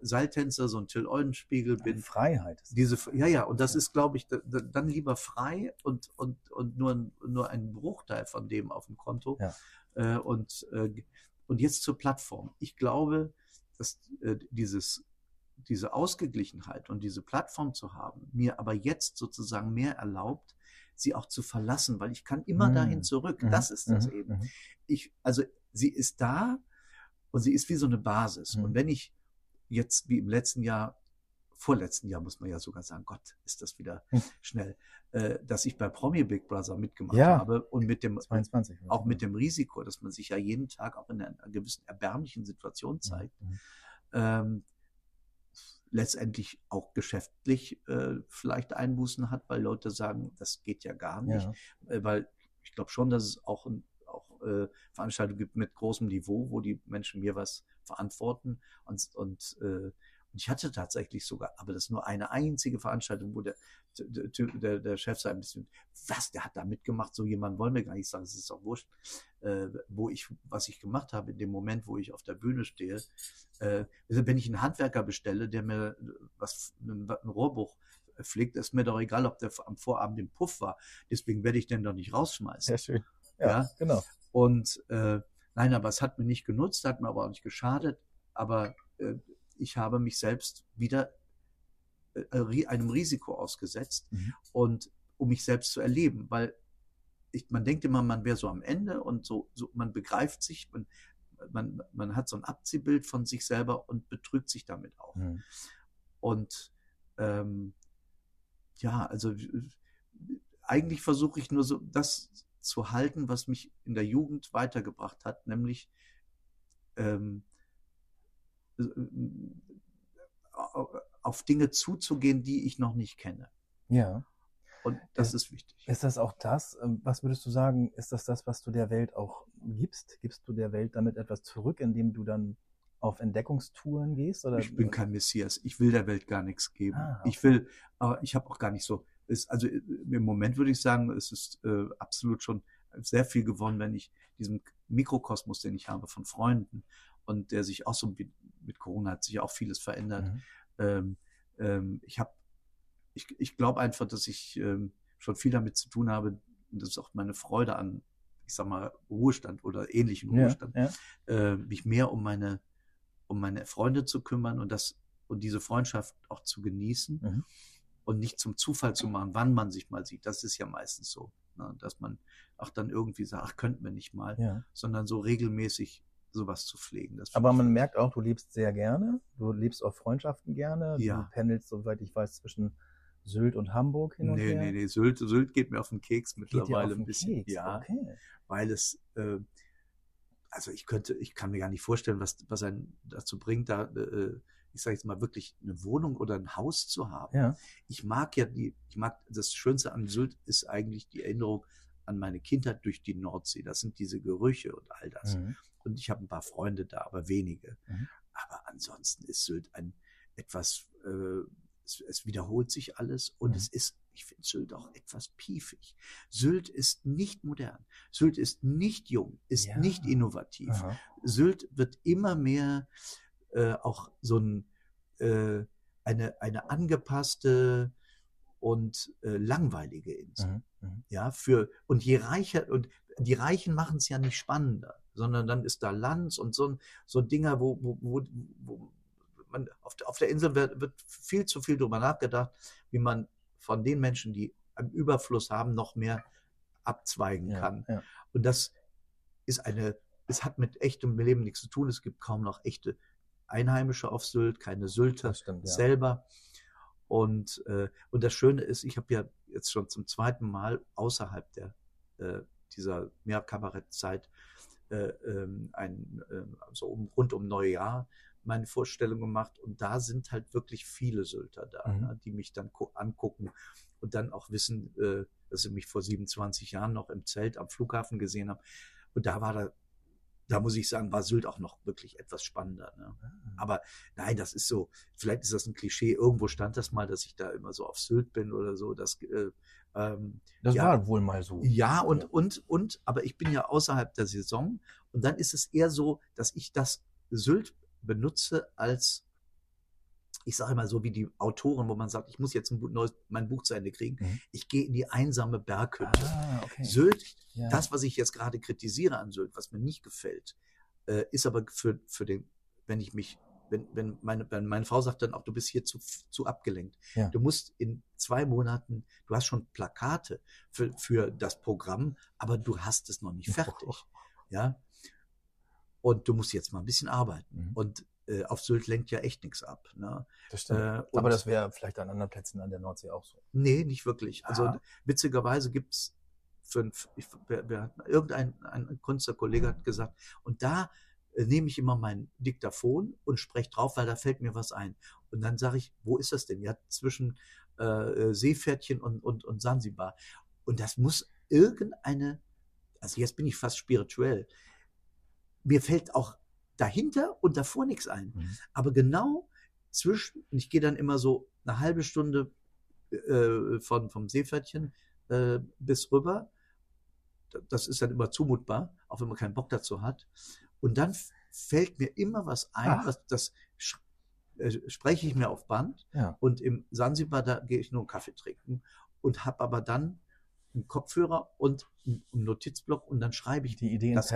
Seiltänzer, so ein Till Eulenspiegel bin. Freiheit. ist- Diese, ja, ja, und das ist, glaube ich, da, da, dann lieber frei und, und, und nur, ein, nur ein Bruchteil von dem auf dem Konto. Ja. Äh, und, äh, und jetzt zur Plattform. Ich glaube, dass äh, dieses, diese Ausgeglichenheit und diese Plattform zu haben, mir aber jetzt sozusagen mehr erlaubt, sie auch zu verlassen, weil ich kann immer Mhm. dahin zurück. Mhm. Das ist das Mhm. eben Mhm. ich, also sie ist da und sie ist wie so eine Basis. Und wenn ich jetzt wie im letzten Jahr, vorletzten Jahr muss man ja sogar sagen, Gott, ist das wieder Hm. schnell, äh, dass ich bei Promi Big Brother mitgemacht Ja. habe und mit dem 22. auch mit dem Risiko, dass man sich ja jeden Tag auch in einer gewissen erbärmlichen Situation zeigt, Mhm. ähm, letztendlich auch geschäftlich äh, vielleicht Einbußen hat, weil Leute sagen, das geht ja gar nicht Ja. äh, weil ich glaube schon, dass es auch, auch äh, Veranstaltungen gibt mit großem Niveau, wo die Menschen mir was verantworten und, und äh, und ich hatte tatsächlich sogar, aber das ist nur eine einzige Veranstaltung, wo der, der, der, der Chef sagt ein bisschen, was, der hat da mitgemacht, so jemand wollen wir gar nicht sagen, es ist auch wurscht, äh, wo ich, was ich gemacht habe in dem Moment, wo ich auf der Bühne stehe, äh, wenn ich einen Handwerker bestelle, der mir was, ein, ein Rohrbruch fliegt, ist mir doch egal, ob der am Vorabend im Puff war. Deswegen werde ich den doch nicht rausschmeißen. Sehr schön. Ja, Ja. genau. Und äh, nein, aber es hat mir nicht genutzt, hat mir aber auch nicht geschadet. Aber äh, ich habe mich selbst wieder äh, ri- einem Risiko ausgesetzt Mhm. und um mich selbst zu erleben, weil ich, man denkt immer, man wäre so am Ende und so, so man begreift sich, man, man, man hat so ein Abziehbild von sich selber und betrügt sich damit auch. Mhm. Und ähm, ja, also äh, eigentlich versuche ich nur so das zu halten, was mich in der Jugend weitergebracht hat, nämlich ähm, äh, auf Dinge zuzugehen, die ich noch nicht kenne. Ja. Und das ist wichtig. Ist das auch das, ähm, was würdest du sagen, ist das das, was du der Welt auch gibst? Gibst du der Welt damit etwas zurück, indem du dann auf Entdeckungstouren gehst? Oder? Ich bin kein Messias. Ich will der Welt gar nichts geben. Ah, okay. Ich will, aber ich habe auch gar nicht so. Ist, also äh, im Moment würde ich sagen, es ist äh, absolut schon sehr viel gewonnen, wenn ich diesen Mikrokosmos, den ich habe von Freunden und der sich auch so mit, Corona hat sich auch vieles verändert. Mhm. Ähm, ähm, ich habe, ich, ich glaube einfach, dass ich ähm, schon viel damit zu tun habe. Und das ist auch meine Freude an, ich sag mal, Ruhestand oder ähnlichen Ja, Ruhestand ja. äh, mich mehr um meine, um meine Freunde zu kümmern und das und diese Freundschaft auch zu genießen Mhm. und nicht zum Zufall zu machen, wann man sich mal sieht. Das ist ja meistens so, ne? dass man auch dann irgendwie sagt, ach, könnten wir nicht mal, ja. sondern so regelmäßig sowas zu pflegen. Aber man ich- merkt auch, du lebst sehr gerne. Du lebst auch Freundschaften gerne. Ja. Du pendelst, soweit ich weiß, zwischen Sylt und Hamburg hin und nee, her. nee, nee, Sylt, Sylt geht mir auf den Keks Geht mittlerweile auf den ein bisschen. Keks. Ja, Okay. weil es, äh, also ich könnte, ich kann mir gar nicht vorstellen, was, was einen dazu bringt, da, äh, ich sage jetzt mal wirklich eine Wohnung oder ein Haus zu haben. Ja. Ich mag ja die, ich mag, das Schönste an Sylt ist eigentlich die Erinnerung an meine Kindheit durch die Nordsee. Das sind diese Gerüche und all das. Mhm. Und ich habe ein paar Freunde da, aber wenige. Mhm. Aber ansonsten ist Sylt ein etwas, äh, es, es wiederholt sich alles und Mhm. es ist, ich finde Sylt auch etwas piefig. Sylt ist nicht modern. Sylt ist nicht jung, ist Ja. nicht innovativ. Aha. Sylt wird immer mehr äh, auch so ein, äh, eine, eine angepasste und äh, langweilige Insel. Mhm. Mhm. Ja, für, und je reicher, und die Reichen machen es ja nicht spannender, sondern dann ist da Lanz und so, so Dinger, wo, wo, wo, wo man, auf, der- auf der Insel wird, wird viel zu viel drüber nachgedacht, wie man von den Menschen, die einen Überfluss haben, noch mehr abzweigen Ja, kann. ja. Und das ist eine, es hat mit echtem Leben nichts zu tun. Es gibt kaum noch echte Einheimische auf Sylt, keine Sylter stimmt, ja. selber. Und, äh, und das Schöne ist, ich habe ja jetzt schon zum zweiten Mal außerhalb der, äh, dieser Mehrkabarettzeit äh, ähm, ein, äh, also um, rund um Neujahr meine Vorstellung gemacht und da sind halt wirklich viele Sylter da, Mhm. ne, die mich dann gu- angucken und dann auch wissen, äh, dass sie mich vor 27 Jahren noch im Zelt am Flughafen gesehen haben. Und da war da, da muss ich sagen, war Sylt auch noch wirklich etwas spannender. Ne? Ah. Aber nein, das ist so, vielleicht ist das ein Klischee, irgendwo stand das mal, dass ich da immer so auf Sylt bin oder so. Das, äh, ähm, Das ja. war wohl mal so. ja, und, Ja. und, und, aber ich bin ja außerhalb der Saison und dann ist es eher so, dass ich das Sylt benutze als, ich sage mal so wie die Autoren, wo man sagt, ich muss jetzt ein neues, mein Buch zu Ende kriegen. Mhm. Ich gehe in die einsame Berghütte. Ah, okay. Sylt, ja. das, was ich jetzt gerade kritisiere an Sylt, was mir nicht gefällt, äh, ist aber für, für den, wenn ich mich, wenn, wenn meine, wenn meine Frau sagt dann auch, du bist hier zu, zu abgelenkt. Ja. Du musst in zwei Monaten, du hast schon Plakate für, für das Programm, aber du hast es noch nicht [laughs] fertig. Ja. Und du musst jetzt mal ein bisschen arbeiten. Mhm. Und äh, auf Sylt lenkt ja echt nichts ab. Ne? Das stimmt. Äh, Aber das wäre vielleicht an anderen Plätzen an der Nordsee auch so. Nee, nicht wirklich. Also witzigerweise gibt's fünf, ich, wer, wer, irgendein ein Künstlerkollege hat gesagt, und da äh, nehme ich immer mein Diktaphon und spreche drauf, weil da fällt mir was ein. Und dann sage ich, wo ist das denn? Ja, zwischen äh, äh, Seepferdchen und, und, und Sansibar. Und das muss irgendeine, also jetzt bin ich fast spirituell. Mir fällt auch dahinter und davor nichts ein. Mhm. Aber genau zwischen, und ich gehe dann immer so eine halbe Stunde äh, von, vom Seepferdchen äh, bis rüber. Das ist dann immer zumutbar, auch wenn man keinen Bock dazu hat. Und dann fällt mir immer was ein, Ach. was, das äh, spreche ich mir auf Band. Ja. Und im Sansibar, da gehe ich nur einen Kaffee trinken und habe aber dann einen Kopfhörer und einen Notizblock und dann schreibe ich, Die Idee in das,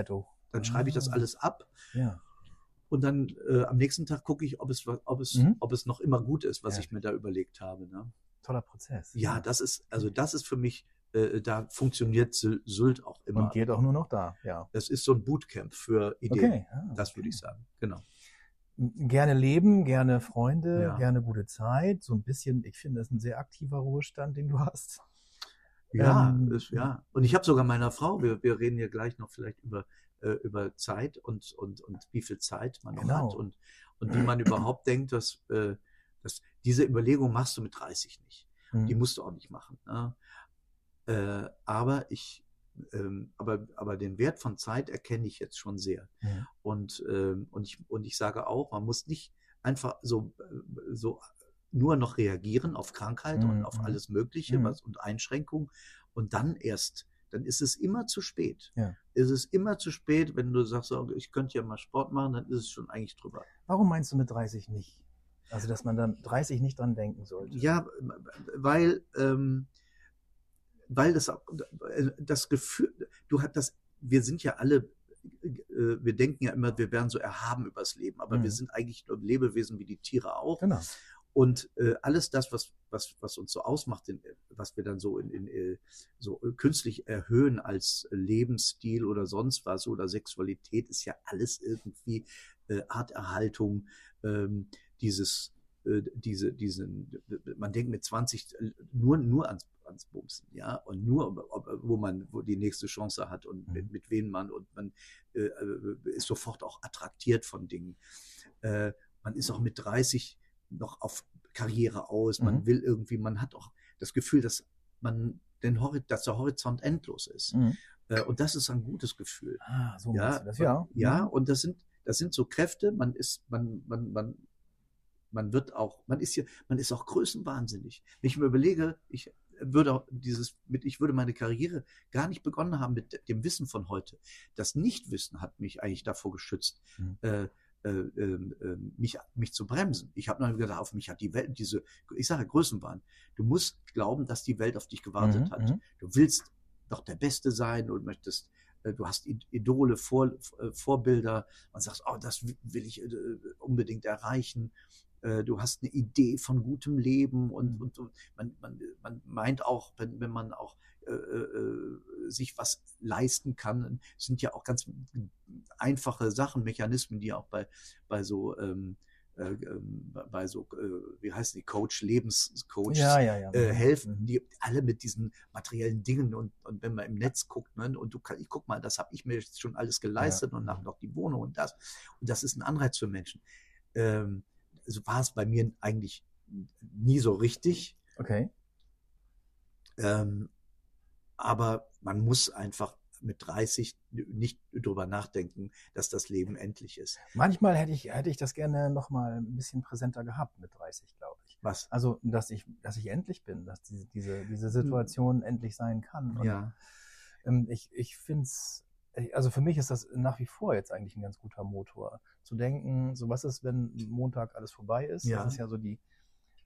dann schreibe ich das Ah. alles ab Ja. Und dann äh, am nächsten Tag gucke ich, ob es, ob, es, Mhm. ob es noch immer gut ist, was Ja. ich mir da überlegt habe. Ne? Toller Prozess. Ja, das ist, also das ist für mich äh, da funktioniert Sylt Sylt auch immer. Und geht auch nur noch da, ja. Das ist so ein Bootcamp für Ideen. Okay. ah, Das würde ich sagen. Genau. Gerne leben, gerne Freunde, Ja. gerne gute Zeit. So ein bisschen, ich finde, das ist ein sehr aktiver Ruhestand, den du hast. Ja, Ähm, ist, ja. Und ich habe sogar meiner Frau, wir, wir reden ja gleich noch vielleicht über, äh, über Zeit und, und, und wie viel Zeit man noch Genau. hat und, und wie man überhaupt [clears throat] denkt, dass, äh, dass diese Überlegung machst du mit 30 nicht. Mhm. Die musst du auch nicht machen. Ne? Äh, aber ich, ähm, aber, aber den Wert von Zeit erkenne ich jetzt schon sehr. Mhm. Und, ähm, und, ich, und ich sage auch, man muss nicht einfach so, äh, so nur noch reagieren auf Krankheit und Mhm, auf mhm. alles Mögliche Mhm. was, und Einschränkungen und dann erst, dann ist es immer zu spät. Ja. Es ist immer zu spät, wenn du sagst, ich könnte ja mal Sport machen, dann ist es schon eigentlich drüber. Warum meinst du mit 30 nicht? Also, dass man dann 30 nicht dran denken sollte. Ja, weil, ähm, weil das, das Gefühl, du hast das, wir sind ja alle, äh, wir denken ja immer, wir wären so erhaben übers Leben, aber Mhm. wir sind eigentlich nur Lebewesen wie die Tiere auch. Genau. Und äh, alles das, was, was, was uns so ausmacht, in, was wir dann so in, in äh, so künstlich erhöhen als Lebensstil oder sonst was oder Sexualität, ist ja alles irgendwie äh, Arterhaltung, ähm, dieses, äh, diese, diesen, man denkt mit 20 nur, nur ans, ans Bumsen, ja, und nur, ob, wo man, wo die nächste Chance hat und Mhm. mit, mit wem man und man äh, äh, ist sofort auch attraktiert von Dingen. Äh, man ist auch mit 30 noch auf Karriere aus, man Mhm. will irgendwie, man hat auch das Gefühl, dass man den Horizont, dass der Horizont endlos ist. Mhm. Äh, und das ist ein gutes Gefühl. Ah, so Ja, das, ja. Ja, Mhm. und das sind, das sind so Kräfte, man ist, man, man, man, man wird auch, man ist hier, man ist auch größenwahnsinnig. Wenn ich mir überlege, ich würde auch dieses, mit, ich würde meine Karriere gar nicht begonnen haben mit dem Wissen von heute. Das Nichtwissen hat mich eigentlich davor geschützt, Mhm. äh, äh, ähm, ähm, mich, mich zu bremsen. Ich habe noch gedacht, auf mich hat die Welt, diese, ich sage Größenwahn. Du musst glauben, dass die Welt auf dich gewartet Mhm, hat. mhm. Du willst doch der Beste sein und möchtest, äh, du hast Idole, Vor, äh, Vorbilder und sagst, oh, das will ich unbedingt erreichen. Äh, Du hast eine Idee von gutem Leben und, Mhm. und, und man, man, man meint auch, wenn, wenn man auch äh, äh, sich was leisten kann, sind ja auch ganz einfache Sachen, Mechanismen, die auch bei, bei so ähm, äh, ähm, bei so, äh, wie heißen die, Coach, Lebenscoaches Ja, ja, ja. äh, helfen, Mhm. die alle mit diesen materiellen Dingen und, und wenn man im Netz guckt, ne, und du kann, ich guck mal, das habe ich mir jetzt schon alles geleistet und habe noch die Wohnung und das. Und das ist ein Anreiz für Menschen. Ähm, so war es bei mir eigentlich nie so richtig. Okay. Ähm, aber man muss einfach mit 30 nicht drüber nachdenken, dass das Leben endlich ist. Manchmal hätte ich, hätte ich das gerne noch mal ein bisschen präsenter gehabt mit 30, glaube ich. Was? Also, dass ich, dass ich endlich bin, dass diese, diese, diese Situation endlich sein kann. Und, Ja. ähm, ich ich finde es, also für mich ist das nach wie vor jetzt eigentlich ein ganz guter Motor. Zu denken, so was ist, wenn Montag alles vorbei ist? Ja. Das ist ja so die,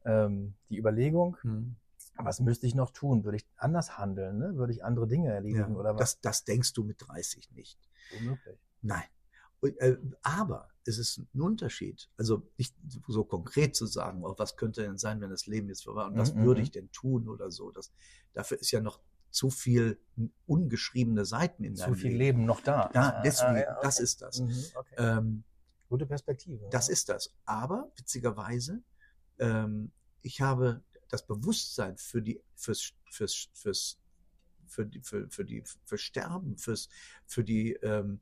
ähm, die Überlegung. Hm. Was müsste ich noch tun? Würde ich anders handeln? Ne? Würde ich andere Dinge ja. erledigen oder was? Das, das denkst du mit 30 nicht. Womöglich. Nein. Äh, aber es ist ein Unterschied. Also nicht so konkret zu sagen, oh, was könnte denn sein, wenn das Leben jetzt vorbei ist und was Mhm, würde mhm. ich denn tun oder so. Das, dafür ist ja noch zu viel ungeschriebene Seiten in Zu deinem viel Leben. Leben noch da. Ja, Ah, deswegen, ah, ja, das okay. ist das. Mhm, okay. Ähm, Gute Perspektive. das ja. ist das. Aber witzigerweise, ähm, ich habe das Bewusstsein für die, fürs, fürs, fürs, für die, für, für die, für Sterben, fürs, für die, ähm,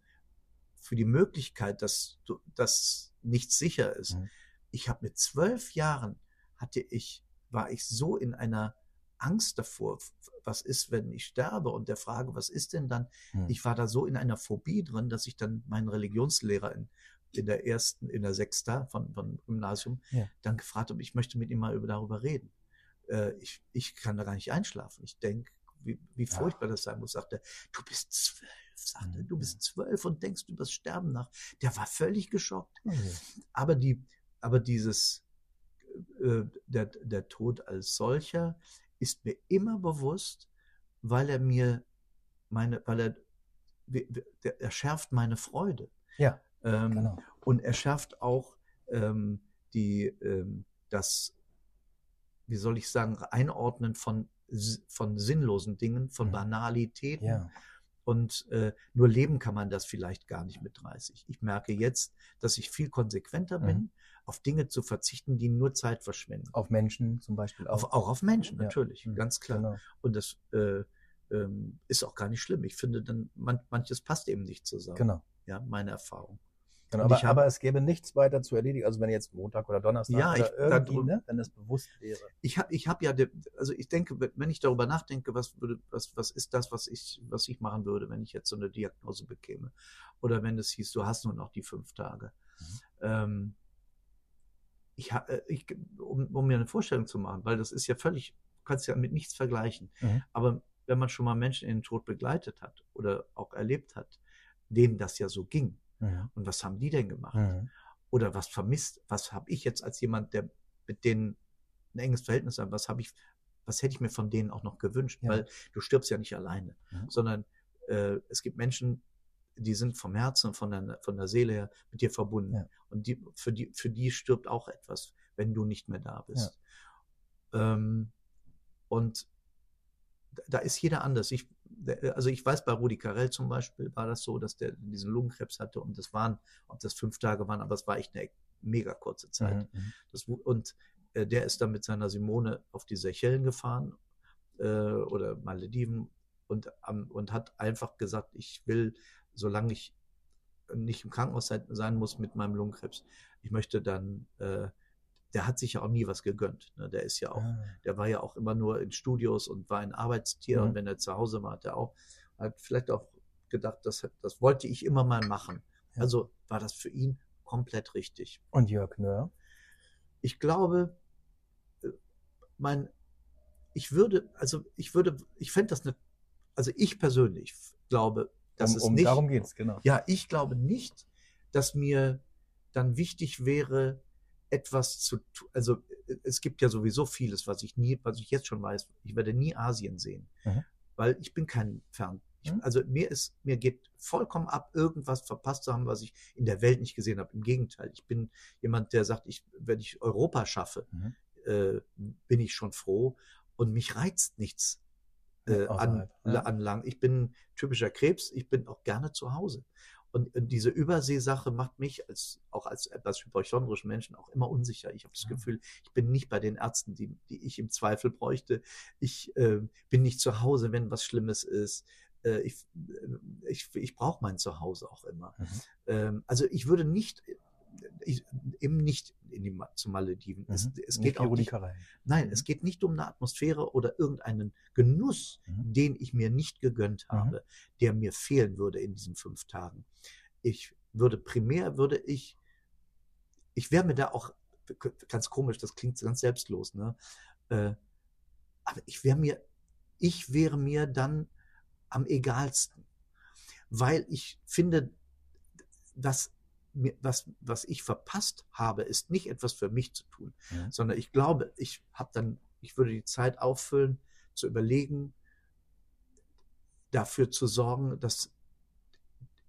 für die Möglichkeit, dass, du- dass nichts sicher ist. Mhm. Ich habe mit zwölf Jahren hatte ich, war ich so in einer Angst davor, was ist, wenn ich sterbe und der Frage, was ist denn dann? Mhm. Ich war da so in einer Phobie drin, dass ich dann meinen Religionslehrer in, in der ersten, in der sechsten von, von Gymnasium Ja. dann gefragt habe, ich möchte mit ihm mal über, darüber reden. Äh, ich, ich kann da gar nicht einschlafen. Ich denke, wie, wie Ja. furchtbar das sein muss, sagte er, du bist zwölf, sagte er, Mhm. du bist zwölf und denkst über das Sterben nach. Der war völlig geschockt. Okay. Aber die, aber dieses, äh, der, der Tod als solcher ist mir immer bewusst, weil er mir meine, weil er, er schärft meine Freude. Ja, Ähm, genau. Und er schärft auch ähm, die, ähm, das, wie soll ich sagen, Einordnen von von sinnlosen Dingen, von Mhm. Banalitäten. Ja. Und äh, nur leben kann man das vielleicht gar nicht mit 30. Ich merke jetzt, dass ich viel konsequenter bin, Mhm. auf Dinge zu verzichten, die nur Zeit verschwenden. Auf Menschen zum Beispiel Auf, auch. auch auf Menschen, Ja. natürlich, Mhm. ganz klar. Genau. Und das äh, ähm, ist auch gar nicht schlimm. Ich finde, dann man, manches passt eben nicht zusammen. genau. Ja, meine Erfahrung. Genau. Aber, hab- aber es gäbe nichts weiter zu erledigen. Also wenn jetzt Montag oder Donnerstag Ja, oder ich- irgendwie, ne, wenn das bewusst wäre. Ich habe ich hab ja, also ich denke, wenn ich darüber nachdenke, was würde, was, was ist das, was ich, was ich machen würde, wenn ich jetzt so eine Diagnose bekäme? Oder wenn es hieß, du hast nur noch die fünf Tage. Mhm. Ähm, ich, äh, ich, um, um mir eine Vorstellung zu machen, weil das ist ja völlig, du kannst ja mit nichts vergleichen. Mhm. Aber wenn man schon mal Menschen in den Tod begleitet hat oder auch erlebt hat, denen das ja so ging, Mhm. und was haben die denn gemacht? Mhm. oder was vermisst, was habe ich jetzt als jemand, der mit denen ein enges Verhältnis hat, was habe ich, was hätte ich mir von denen auch noch gewünscht, Ja. weil du stirbst ja nicht alleine, Mhm. sondern äh, es gibt Menschen, die sind vom Herzen und von der, von der Seele her mit dir verbunden. Ja. Und die, für die, für die stirbt auch etwas, wenn du nicht mehr da bist. Ähm, und da- ist jeder anders. Ich, also ich weiß, bei Rudi Carell zum Beispiel war das so, dass der diesen Lungenkrebs hatte und das waren, ob das fünf Tage waren, aber es war echt eine mega kurze Zeit. Mhm. Das, wu- und äh, der ist dann mit seiner Simone auf die Seychellen gefahren äh, oder Malediven und, am- und hat einfach gesagt, ich will, solange ich nicht im Krankenhaus sein, sein muss mit meinem Lungenkrebs, ich möchte dann, äh, der hat sich ja auch nie was gegönnt. Ne? Der ist ja auch, Ah. der war ja auch immer nur in Studios und war ein Arbeitstier Mhm. und wenn er zu Hause war, hat er auch, hat vielleicht auch gedacht, das, das wollte ich immer mal machen. Ja. Also war das für ihn komplett richtig. Und Jörg Nöhr? Ich glaube, äh, mein, ich würde, also ich würde, ich fände das eine, also ich persönlich glaube, dass um, es um, nicht, Darum geht's, genau. ja, ich glaube nicht, dass mir dann wichtig wäre, etwas zu tun. Also äh, es gibt ja sowieso vieles, was ich nie, was ich jetzt schon weiß. Ich werde nie Asien sehen, Mhm. weil ich bin kein Fern. Ich, Mhm. Also mir ist, mir geht vollkommen ab, irgendwas verpasst zu haben, was ich in der Welt nicht gesehen habe. Im Gegenteil, ich bin jemand, der sagt, ich, wenn ich Europa schaffe, Mhm. äh, bin ich schon froh und mich reizt nichts äh, an, ja. anlang. Ich bin typischer Krebs, ich bin auch gerne zu Hause. Und, und diese Überseesache macht mich als auch als etwas hypochondrischen Menschen auch immer unsicher. Ich habe das. Gefühl, ich bin nicht bei den Ärzten, die, die ich im Zweifel bräuchte. Ich äh, bin nicht zu Hause, wenn was Schlimmes ist. Äh, ich äh, ich, ich brauche mein Zuhause auch immer. Mhm. Ähm, also ich würde nicht, ich, eben nicht in die, zu Malediven. Es, Mhm. es Nicht geht auch nicht, nein, Mhm. es geht nicht um eine Atmosphäre oder irgendeinen Genuss, Mhm. den ich mir nicht gegönnt Mhm. habe, der mir fehlen würde in diesen fünf Tagen. Ich würde primär, würde ich, ich wäre mir da auch, ganz komisch, das klingt ganz selbstlos, ne? Äh, aber ich wäre mir, ich wäre mir dann am egalsten, weil ich finde, dass was, was ich verpasst habe, ist nicht etwas für mich zu tun, Mhm. sondern ich glaube, ich habe dann, ich würde die Zeit auffüllen, zu überlegen, dafür zu sorgen, dass,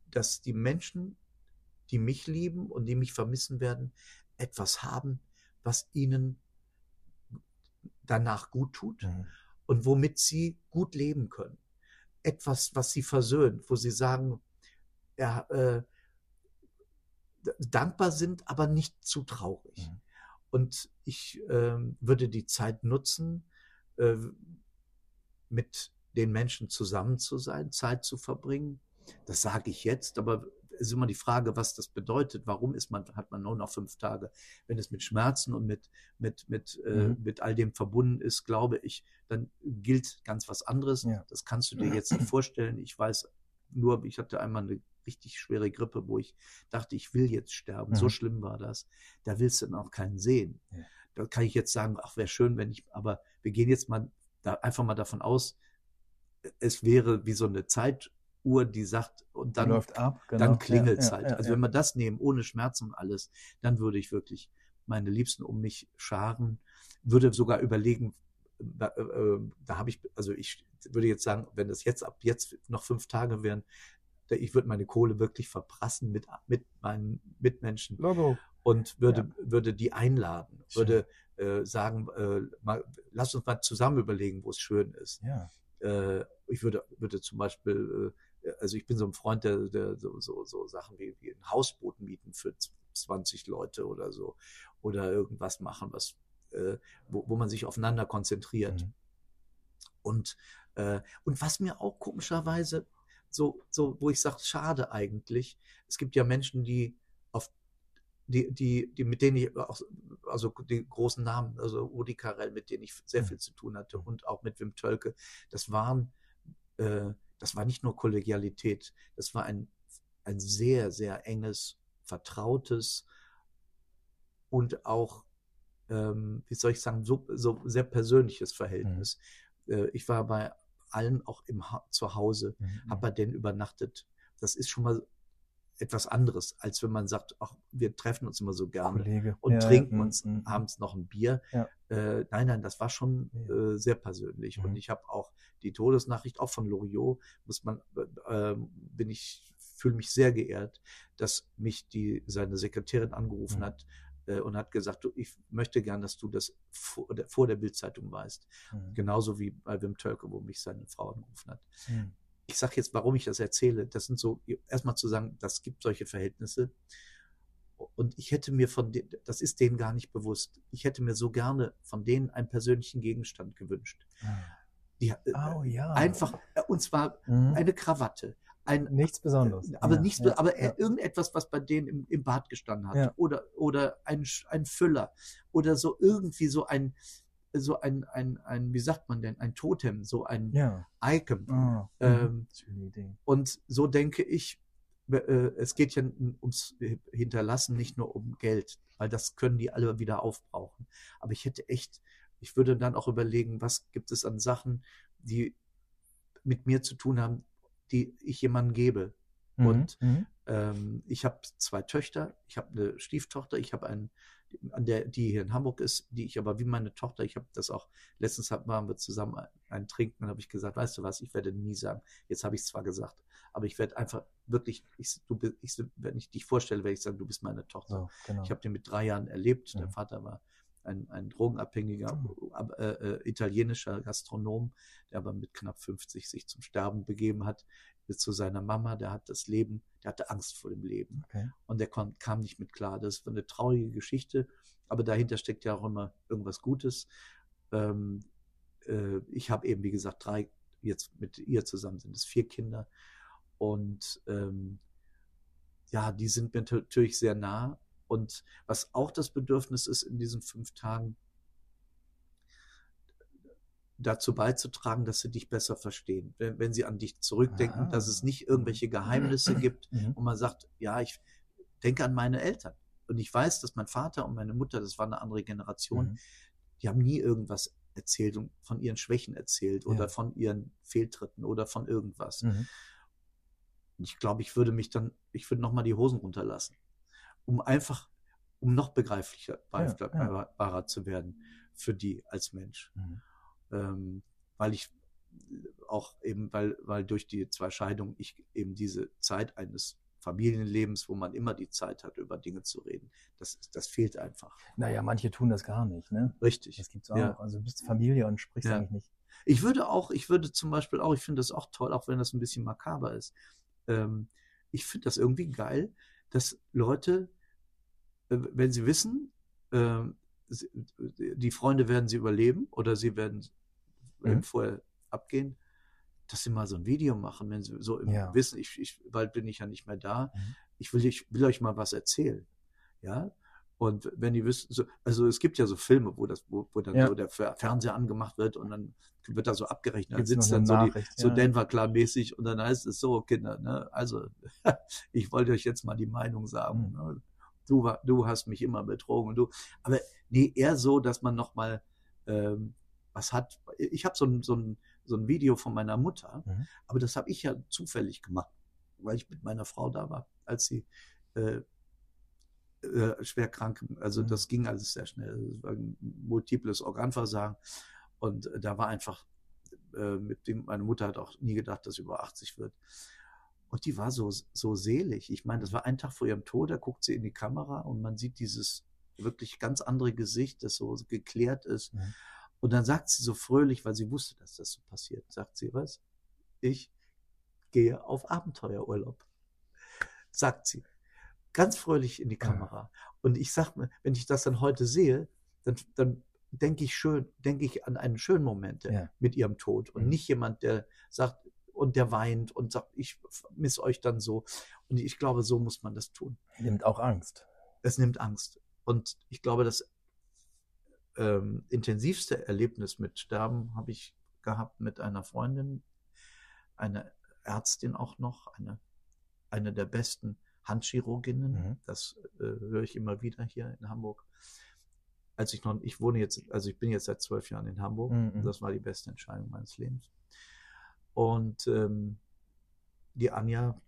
dass die Menschen, die mich lieben und die mich vermissen werden, etwas haben, was ihnen danach gut tut Mhm. und womit sie gut leben können. Etwas, was sie versöhnt, wo sie sagen, ja, äh, dankbar sind, aber nicht zu traurig. Mhm. Und ich ähm, würde die Zeit nutzen, äh, mit den Menschen zusammen zu sein, Zeit zu verbringen. Das sage ich jetzt, aber es ist immer die Frage, was das bedeutet. Warum ist man, hat man nur noch fünf Tage? Wenn es mit Schmerzen und mit, mit, mit, äh, Mhm. mit all dem verbunden ist, glaube ich, dann gilt ganz was anderes. Ja. Das kannst du dir jetzt nicht vorstellen. Ich weiß nur, ich hatte einmal eine richtig schwere Grippe, wo ich dachte, ich will jetzt sterben. So Mhm. schlimm war das. Da willst du dann auch keinen sehen. Ja. Da kann ich jetzt sagen, ach, wäre schön, wenn ich, aber wir gehen jetzt mal da einfach mal davon aus, es wäre wie so eine Zeituhr, die sagt, und dann, läuft ab, genau. dann klingelt es Ja, halt. ja, also wenn wir das nehmen, ohne Schmerzen und alles, dann würde ich wirklich meine Liebsten um mich scharen, würde sogar überlegen, da, äh, äh, da habe ich, also ich würde jetzt sagen, wenn das jetzt ab jetzt noch fünf Tage wären, ich würde meine Kohle wirklich verprassen mit, mit meinen Mitmenschen Logo. und würde, würde die einladen würde äh, sagen, äh, mal, lass uns mal zusammen überlegen, wo es schön ist. Ja. Äh, ich würde, würde zum Beispiel, äh, also ich bin so ein Freund der, der so, so, so Sachen wie, wie ein Hausboot mieten für 20 Leute oder so. Oder irgendwas machen, was, äh, wo, wo man sich aufeinander konzentriert. Mhm. Und, äh, und was mir auch komischerweise so, so wo ich sage, schade eigentlich, es gibt ja Menschen, die auf die, die, die, mit denen ich auch, also die großen Namen, also Udi Karel, mit denen ich sehr Mhm. viel zu tun hatte und auch mit Wim Tölke, das waren, äh, das war nicht nur Kollegialität, das war ein, ein sehr, sehr enges, vertrautes und auch, ähm, wie soll ich sagen, so, so sehr persönliches Verhältnis. Äh, ich war bei allen auch im ha zu Hause, Mhm. habe bei denen übernachtet. Das ist schon mal etwas anderes, als wenn man sagt, ach, wir treffen uns immer so gerne Kollege. und Ja, trinken ja, uns mm, mm. abends noch ein Bier. Ja. Äh, nein, nein, das war schon äh, sehr persönlich. Mhm. Und ich habe auch die Todesnachricht, auch von Loriot, muss man, äh, bin ich, fühle mich sehr geehrt, dass mich die, seine Sekretärin angerufen Mhm. hat äh, und hat gesagt, du, ich möchte gern, dass du das vor der, vor der Bildzeitung weißt. Mhm. Genauso wie bei Wim Tölke, wo mich seine Frau angerufen hat Mhm. ich sage jetzt, warum ich das erzähle. Das sind so, erstmal zu sagen, das gibt solche Verhältnisse. Und ich hätte mir von, de- das ist denen gar nicht bewusst. Ich hätte mir so gerne von denen einen persönlichen Gegenstand gewünscht. Die, äh, Oh ja. Einfach, äh, und zwar Mhm. eine Krawatte. Ein, Nichts Besonderes. aber Ja, nicht, ja, aber ja. irgendetwas, was bei denen im, im Bad gestanden hat. Oder, oder ein, ein Füller. Oder so irgendwie so ein, so ein, ein, ein, wie sagt man denn, ein Totem, so ein Ja. Icon. Oh. Ähm. Und so denke ich, äh, es geht ja ums Hinterlassen, nicht nur um Geld, weil das können die alle wieder aufbrauchen. Aber ich hätte echt, ich würde dann auch überlegen, was gibt es an Sachen, die mit mir zu tun haben, die ich jemandem gebe. Und Mhm. ähm, ich habe zwei Töchter, ich habe eine Stieftochter, ich habe einen, an der, die hier in Hamburg ist, die ich aber wie meine Tochter, ich habe das auch, letztens hab- waren wir zusammen ein, Trinken und habe ich gesagt, weißt du was, ich werde nie sagen, jetzt habe ich es zwar gesagt, aber ich werde einfach wirklich, ich, du, ich, wenn ich dich vorstelle, werde ich sagen, du bist meine Tochter. So, genau. Ich habe den mit drei Jahren erlebt. Der Mhm. Vater war ein, ein drogenabhängiger ab- äh, äh, italienischer Gastronom, der aber mit knapp 50 sich zum Sterben begeben hat. Bis zu seiner Mama, der hat das Leben, der hatte Angst vor dem Leben Okay. und der kon, kam nicht mit klar. Das war eine traurige Geschichte, aber dahinter steckt ja auch immer irgendwas Gutes. Ähm, äh, ich habe eben, wie gesagt, drei, jetzt mit ihr zusammen sind es vier Kinder und ähm, ja, die sind mir natürlich sehr nah. Und was auch das Bedürfnis ist in diesen fünf Tagen, dazu beizutragen, dass sie dich besser verstehen. Wenn, wenn sie an dich zurückdenken, Aha. dass es nicht irgendwelche Geheimnisse gibt, Mhm. und man sagt, ja, ich denke an meine Eltern. Und ich weiß, dass mein Vater und meine Mutter, das war eine andere Generation, Mhm. die haben nie irgendwas erzählt und von ihren Schwächen erzählt Ja. oder von ihren Fehltritten oder von irgendwas. Mhm. Ich glaube, ich würde mich dann, ich würde nochmal die Hosen runterlassen, um einfach, um noch begreiflicher, Ja, greifbarer zu werden für die als Mensch. Mhm. Ähm, weil ich auch eben, weil, weil durch die zwei Scheidungen ich eben diese Zeit eines Familienlebens, wo man immer die Zeit hat, über Dinge zu reden, das, das fehlt einfach. Naja, manche tun das gar nicht, ne? Richtig. Das gibt's auch. Ja. Also du bist Familie und sprichst Ja. eigentlich nicht. Ich würde auch, ich würde zum Beispiel auch, ich finde das auch toll, auch wenn das ein bisschen makaber ist. Ähm, ich finde das irgendwie geil, dass Leute, wenn sie wissen, sie- die Freunde werden sie überleben oder sie werden äh, Mhm. vorher abgehen, dass sie mal so ein Video machen, wenn sie so im Ja. Wissen, ich, ich, bald bin ich ja nicht mehr da, Mhm. ich will, ich will euch mal was erzählen. Ja. Und wenn die wissen, so, also es gibt ja so Filme, wo das, wo, wo dann Ja. so der Fer- Fernseher angemacht wird und dann wird da so abgerechnet, dann sitzt dann so, die, Nachricht, so ja. Denver klar mäßig und dann heißt es so, Kinder, ne, also [laughs] ich wollte euch jetzt mal die Meinung sagen. Mhm. Ne? Du, du hast mich immer betrogen und du, aber nee, eher so, dass man nochmal ähm, was hat. Ich habe so ein, so, ein, so ein Video von meiner Mutter, Mhm. aber das habe ich ja zufällig gemacht, weil ich mit meiner Frau da war, als sie äh, äh, schwer krank, also Mhm. das ging alles sehr schnell. Es war ein multiples Organversagen und äh, da war einfach äh, mit dem, meine Mutter hat auch nie gedacht, dass sie über 80 wird. Und die war so, so selig. Ich meine, das war ein Tag vor ihrem Tod, da guckt sie in die Kamera und man sieht dieses wirklich ganz andere Gesicht, das so geklärt ist. Mhm. Und dann sagt sie so fröhlich, weil sie wusste, dass das so passiert, sagt sie, was? Ich gehe auf Abenteuerurlaub. Sagt sie. Ganz fröhlich in die Kamera. Und ich sag mir, wenn ich das dann heute sehe, dann, dann denke ich schön, denke ich an einen schönen Moment Ja. mit ihrem Tod und Mhm. nicht jemand, der sagt und der weint und sagt, ich miss euch dann so. Und ich glaube, so muss man das tun. Nimmt auch Angst. Es nimmt Angst. Und ich glaube, das ähm, intensivste Erlebnis mit Sterben habe ich gehabt mit einer Freundin, eine Ärztin auch noch, eine, eine der besten Handchirurginnen. Mhm. Das äh, höre ich immer wieder hier in Hamburg. Als ich noch, ich wohne jetzt, also ich bin jetzt seit zwölf Jahren in Hamburg. Mhm. Das war die beste Entscheidung meines Lebens. Und ähm, die Anja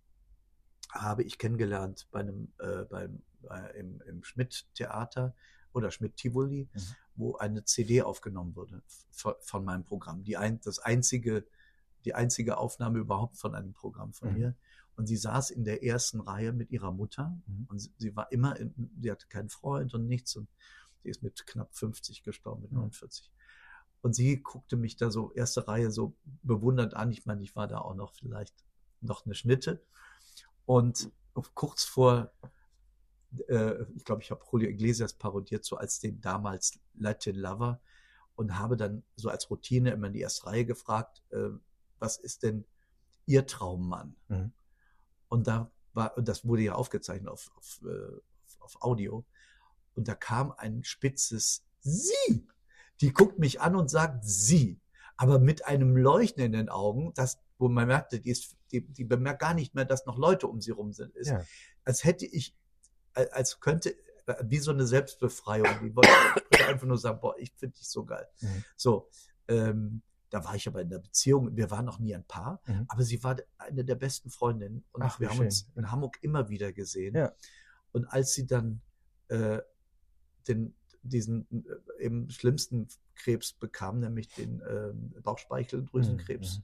habe ich kennengelernt bei einem, äh, beim, äh, im, im Schmidt-Theater oder Schmidt-Tivoli, Mhm. wo eine CD aufgenommen wurde von, meinem Programm. Die ein, das einzige, die einzige Aufnahme überhaupt von einem Programm von Mhm. mir. Und sie saß in der ersten Reihe mit ihrer Mutter Mhm. und sie, sie war immer, in, sie hatte keinen Freund und nichts und sie ist mit knapp 50 gestorben, mit Mhm. 49. Und sie guckte mich da so, erste Reihe, so bewundernd an. Ich meine, ich war da auch noch vielleicht noch eine Schnitte. Und kurz vor, äh, ich glaube, ich habe Julio Iglesias parodiert, so als den damals Latin Lover und habe dann so als Routine immer in die erste Reihe gefragt, äh, was ist denn Ihr Traummann? Mhm. Und da war, und das wurde ja aufgezeichnet auf, auf, äh, auf, auf Audio. Und da kam ein spitzes Sie. Die guckt mich an und sagt Sie. Aber mit einem Leuchten in den Augen, das, wo man merkte, die, ist, die, die bemerkt gar nicht mehr, dass noch Leute um sie rum sind. Ist, Ja. Als hätte ich, als- könnte, wie so eine Selbstbefreiung. Die wollte einfach nur sagen, boah, ich finde dich so geil. Mhm. So, ähm, da war ich aber in der Beziehung. Wir waren noch nie ein Paar, Mhm. aber sie war eine der besten Freundinnen und Ach, wir haben schön. uns in Hamburg immer wieder gesehen. Ja. Und als sie dann äh, den, diesen äh, eben schlimmsten Krebs bekam, nämlich den ähm, Bauchspeicheldrüsenkrebs, Mhm.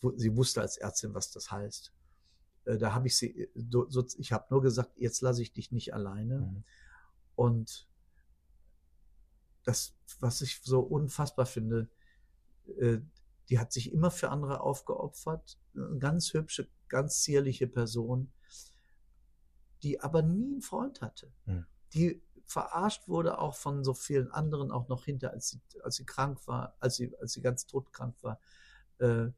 wo, sie wusste als Ärztin, was das heißt. Äh, da habe ich sie, äh, so, so, ich habe nur gesagt, jetzt lasse ich dich nicht alleine. Mhm. Und das, was ich so unfassbar finde, äh, die hat sich immer für andere aufgeopfert. Eine ganz hübsche, ganz zierliche Person, die aber nie einen Freund hatte. Mhm. Die verarscht wurde auch von so vielen anderen, auch noch hinter, als sie, als sie krank war, als sie, als sie ganz todkrank war. Äh,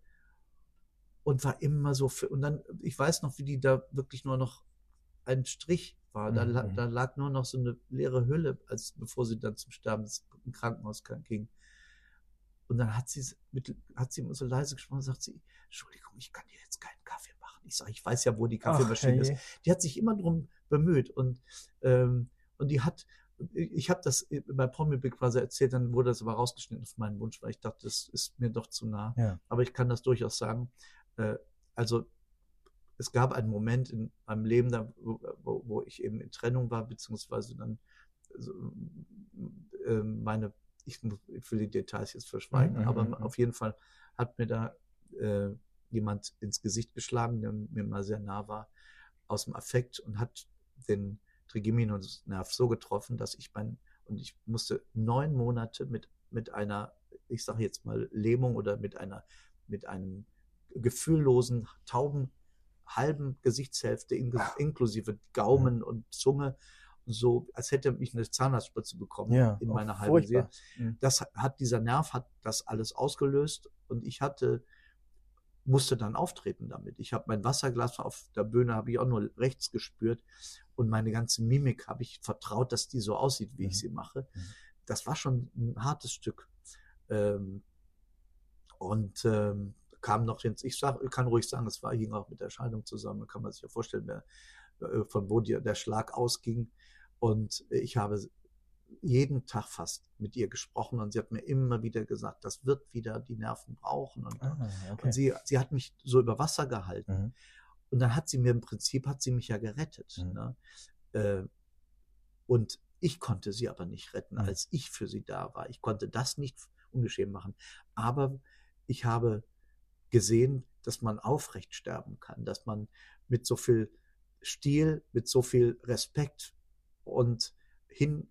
und war immer so für, und dann, ich weiß noch, wie die da wirklich nur noch ein Strich war. Da, Mhm. da lag nur noch so eine leere Hülle, als bevor sie dann zum Sterben im Krankenhaus ging. Und dann hat sie mit, hat sie immer so leise gesprochen und sagt sie, Entschuldigung, ich kann dir jetzt keinen Kaffee machen. Ich sage, ich weiß ja, wo die Kaffeemaschine Ach, ist. hey. Die hat sich immer drum bemüht und ähm, und die hat, ich habe das bei Promi Big Brother erzählt, dann wurde das aber rausgeschnitten auf meinen Wunsch, weil ich dachte, das ist mir doch zu nah. Ja. Aber ich kann das durchaus sagen. Äh, also es gab einen Moment in meinem Leben, da, wo, wo, ich eben in Trennung war, beziehungsweise dann so, äh, meine, ich, muss- ich will die Details jetzt verschweigen, Mhm, aber mhm, auf jeden Fall hat mir da äh, jemand ins Gesicht geschlagen, der mir mal sehr nah war, aus dem Affekt und hat den Trigeminusnerv so getroffen, dass ich mein, und ich musste neun Monate mit, mit einer, ich sage jetzt mal, Lähmung oder mit einer, mit einem gefühllosen, tauben, halben Gesichtshälfte, in, inklusive Gaumen und Zunge, so, als hätte ich eine Zahnarztspritze bekommen Ja, in oh, meiner halben Seele. Mhm. das hat dieser Nerv hat das alles ausgelöst und ich hatte musste dann auftreten damit. Ich habe mein Wasserglas auf der Bühne habe ich auch nur rechts gespürt und meine ganze Mimik habe ich vertraut, dass die so aussieht, wie Mhm. ich sie mache. Mhm. Das war schon ein hartes Stück. Ähm, und ähm, kam noch ins, ich sag, kann ruhig sagen, es war hing auch mit der Scheidung zusammen, kann man sich ja vorstellen, wer, äh, von wo die, der Schlag ausging. Und ich habe jeden Tag fast mit ihr gesprochen und sie hat mir immer wieder gesagt, das wird wieder die Nerven brauchen. Und, Ah, okay. und sie, sie hat mich so über Wasser gehalten. Mhm. Und dann hat sie mir im Prinzip, hat sie mich ja gerettet. Mhm. Ne? Äh, und ich konnte sie aber nicht retten, Mhm. als ich für sie da war. Ich konnte das nicht ungeschehen machen. Aber ich habe gesehen, dass man aufrecht sterben kann, dass man mit so viel Stil, mit so viel Respekt und hin,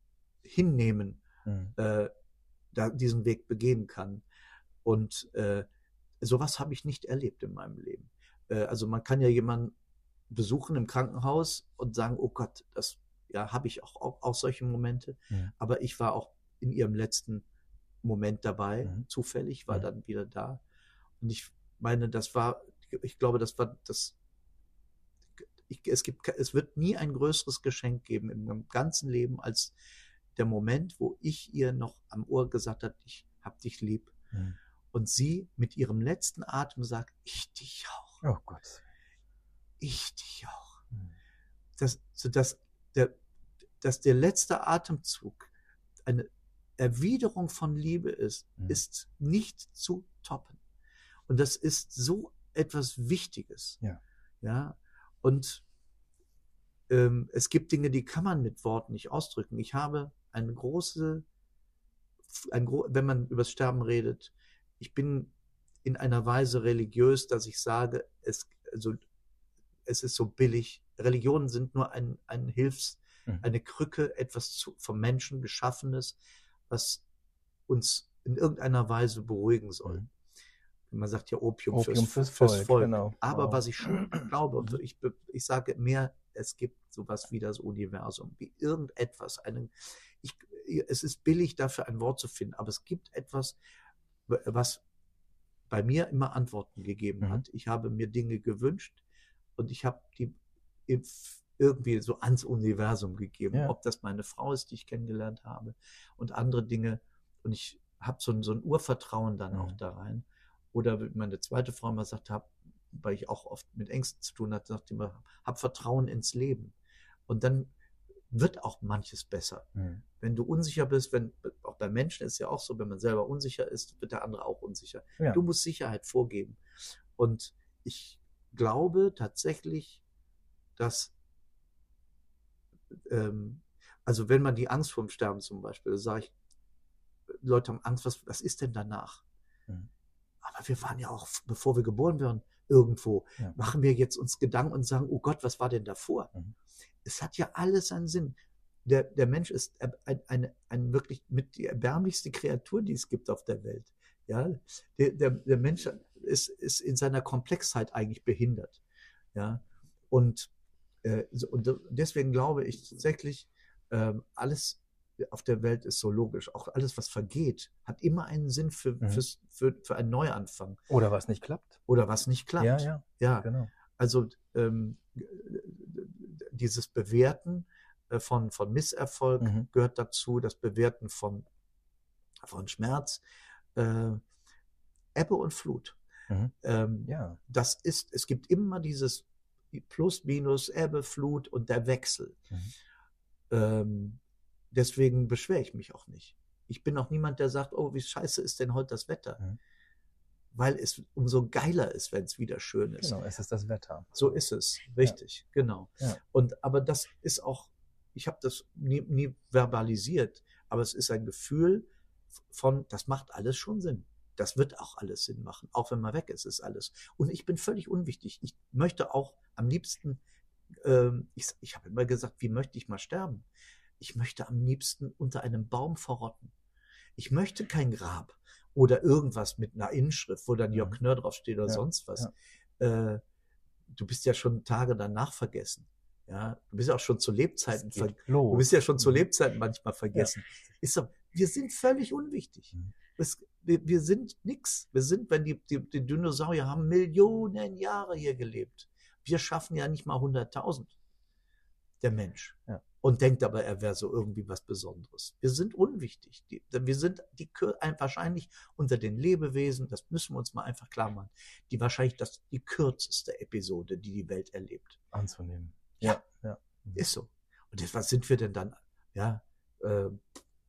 hinnehmen, Mhm. äh, da diesen Weg begehen kann. Und äh, sowas habe ich nicht erlebt in meinem Leben. Äh, also man kann ja jemanden besuchen im Krankenhaus und sagen, oh Gott, das ja habe ich auch, auch, auch solche Momente. Mhm. Aber ich war auch in ihrem letzten Moment dabei, Mhm. zufällig, war Mhm. dann wieder da. Und ich meine, das war, ich glaube, das war das. Ich, es gibt, es wird nie ein größeres Geschenk geben im ganzen Leben als der Moment, wo ich ihr noch am Ohr gesagt habe, ich hab dich lieb. Mhm. Und sie mit ihrem letzten Atem sagt, ich dich auch, Oh Gott. ich dich auch. Mhm. dass, so dass, der, dass der letzte Atemzug eine Erwiderung von Liebe ist, Mhm. ist nicht zu toppen. Und das ist so etwas Wichtiges. Ja. Ja. Und ähm, es gibt Dinge, die kann man mit Worten nicht ausdrücken. Ich habe eine große, ein gro wenn man über das Sterben redet, ich bin in einer Weise religiös, dass ich sage, es, also, es ist so billig. Religionen sind nur ein, ein Hilfs, Mhm. eine Krücke, etwas zu, vom Menschen geschaffenes, was uns in irgendeiner Weise beruhigen soll. Mhm. Man sagt ja Opium, Opium fürs, fürs fürs Volk, genau. Aber Wow. was ich schon [clears throat] glaube, und ich, ich sage mehr, es gibt sowas wie das Universum, wie irgendetwas. Einen, ich, es ist billig dafür ein Wort zu finden, aber es gibt etwas, was bei mir immer Antworten gegeben Mhm. hat. Ich habe mir Dinge gewünscht und ich habe die irgendwie so ans Universum gegeben. Ja. Ob das meine Frau ist, die ich kennengelernt habe und andere Dinge. Und ich habe so, ein- so ein Urvertrauen dann auch Mhm. da rein. Oder wie meine zweite Frau immer sagt, hab, weil ich auch oft mit Ängsten zu tun hatte, sagt immer, hab Vertrauen ins Leben. Und dann wird auch manches besser. Mhm. Wenn du unsicher bist, wenn, auch bei Menschen ist ja auch so, wenn man selber unsicher ist, wird der andere auch unsicher. Ja. Du musst Sicherheit vorgeben. Und ich glaube tatsächlich, dass, ähm, also wenn man die Angst vorm Sterben zum Beispiel, sage ich, Leute haben Angst, was, was ist denn danach? Mhm. Aber wir waren ja auch, bevor wir geboren werden, irgendwo. Ja. Machen wir jetzt uns Gedanken und sagen, oh Gott, was war denn davor? Mhm. Es hat ja alles einen Sinn. Der, der Mensch ist ein, ein, ein wirklich mit die erbärmlichste Kreatur, die es gibt auf der Welt. Ja, der, der, der Mensch ist, ist in seiner Komplexheit eigentlich behindert. Ja, und, äh, und deswegen glaube ich tatsächlich, ähm, alles auf der Welt ist so logisch. Auch alles, was vergeht, hat immer einen Sinn für, Mhm. fürs, für, für einen Neuanfang Oder was nicht klappt. oder was nicht klappt. Ja, ja, ja. genau. Also ähm, dieses Bewerten äh, von, von Misserfolg Mhm. gehört dazu, das Bewerten von, von Schmerz, äh, Ebbe und Flut. Mhm. Ähm, Ja. Das ist, es gibt immer dieses Plus, Minus, Ebbe, Flut und der Wechsel. Mhm. Ähm, deswegen beschwere ich mich auch nicht. Ich bin auch niemand, der sagt, oh, wie scheiße ist denn heute das Wetter? Mhm. Weil es umso geiler ist, wenn es wieder schön ist. Genau, es ist das Wetter. So ist es, richtig, genau. Ja. Und aber das ist auch, ich habe das nie, nie verbalisiert, aber es ist ein Gefühl von, das macht alles schon Sinn. Das wird auch alles Sinn machen, auch wenn man weg ist, ist alles. Und ich bin völlig unwichtig. Ich möchte auch am liebsten, ähm, ich, ich habe immer gesagt, wie möchte ich mal sterben? Ich möchte am liebsten unter einem Baum verrotten. Ich möchte kein Grab oder irgendwas mit einer Inschrift, wo dann Jörg Mhm. Knörr draufsteht oder Ja, sonst was. Äh, du bist ja schon Tage danach vergessen. Ja, du bist ja auch schon zu Lebzeiten Es ver geht los. Du bist ja schon zu Mhm. Lebzeiten manchmal vergessen. Ist so, wir sind völlig unwichtig. Mhm. Es, wir, wir sind nix. Wir sind, wenn die, die, die Dinosaurier haben Millionen Jahre hier gelebt. Wir schaffen ja nicht mal 100.000. Der Mensch. Ja. Und denkt aber, er wäre so irgendwie was Besonderes. Wir sind unwichtig. Die, wir sind die, wahrscheinlich unter den Lebewesen, das müssen wir uns mal einfach klar machen, die wahrscheinlich das, die kürzeste Episode, die die Welt erlebt. anzunehmen. Ja. ja. Mhm. Ist so. Und jetzt, was sind wir denn dann? Ja, äh,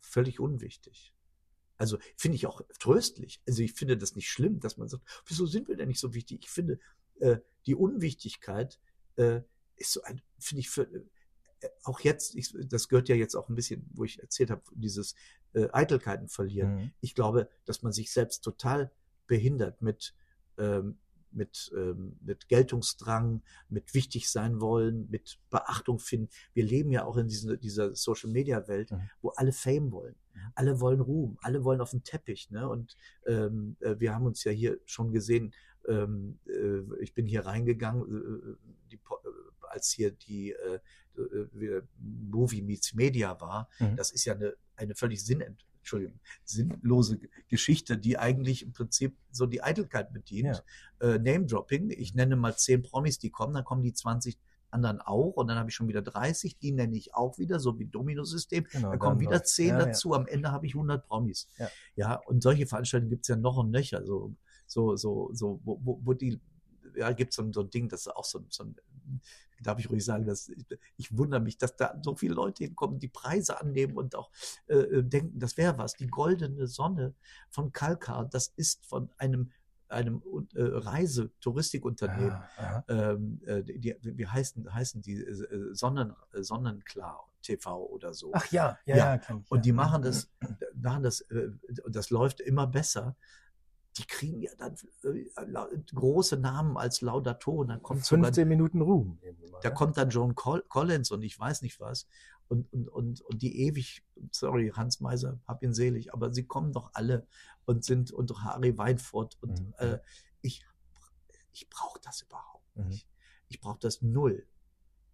völlig unwichtig. Also finde ich auch tröstlich. Also ich finde das nicht schlimm, dass man sagt, wieso sind wir denn nicht so wichtig? Ich finde, äh, die Unwichtigkeit äh, ist so ein, finde ich für, auch jetzt, ich, das gehört ja jetzt auch ein bisschen, wo ich erzählt habe, dieses äh, Eitelkeiten verlieren Mhm. ich glaube, dass man sich selbst total behindert mit, ähm, mit, ähm, mit Geltungsdrang, mit wichtig sein wollen, mit Beachtung finden. Wir leben ja auch in diesen, dieser Social Media Welt, Mhm. wo alle Fame wollen. Mhm. Alle wollen Ruhm, alle wollen auf den Teppich. Ne? Und ähm, äh, wir haben uns ja hier schon gesehen, ähm, äh, ich bin hier reingegangen, äh, die, äh, als hier die äh, äh, wir- Movie Meets Media war. Mhm. Das ist ja eine, eine völlig sinnent, Entschuldigung, sinnlose Geschichte, die eigentlich im Prinzip so die Eitelkeit bedient. Äh, Name-Dropping, ich nenne mal zehn Promis, die kommen, dann kommen die 20 anderen auch und dann habe ich schon wieder 30, die nenne ich auch wieder, so wie Dominosystem. Genau, Dann kommen wieder zehn Ja, ja. dazu, am Ende habe ich 100 Promis. Ja. ja, und solche Veranstaltungen gibt's ja noch und nöcher, so, so, so, so, wo, wo, wo die, ja, gibt's so, ein- so ein Ding, das ist auch so, so ein, darf ich ruhig sagen, dass ich, ich wundere mich, dass da so viele Leute hinkommen, die Preise annehmen und auch äh, äh, denken, das wäre was. Die goldene Sonne von Kalkar, das ist von einem einem äh, Reise-Touristikunternehmen, Ah, aha. ähm, äh, die, wie heißen, heißen die äh, Sonnen, äh, Sonnenklar TV oder so. Ach ja, ja, Ja, ja, Und ja. die machen das, [clears throat] machen das, äh, und das läuft immer besser. Die kriegen ja dann äh, lau- große Namen als Laudatoren. Dann kommt sogar 15 Minuten Ruhm. mal, da ne? kommt dann Joan Col Collins und ich weiß nicht was. Und, und, und, und die ewig, sorry, Hans Meiser, hab ihn selig, aber sie kommen doch alle und sind, und Harry Weinfurt. Und Mhm. äh, ich, ich brauche das überhaupt Mhm. nicht. Ich brauche das null.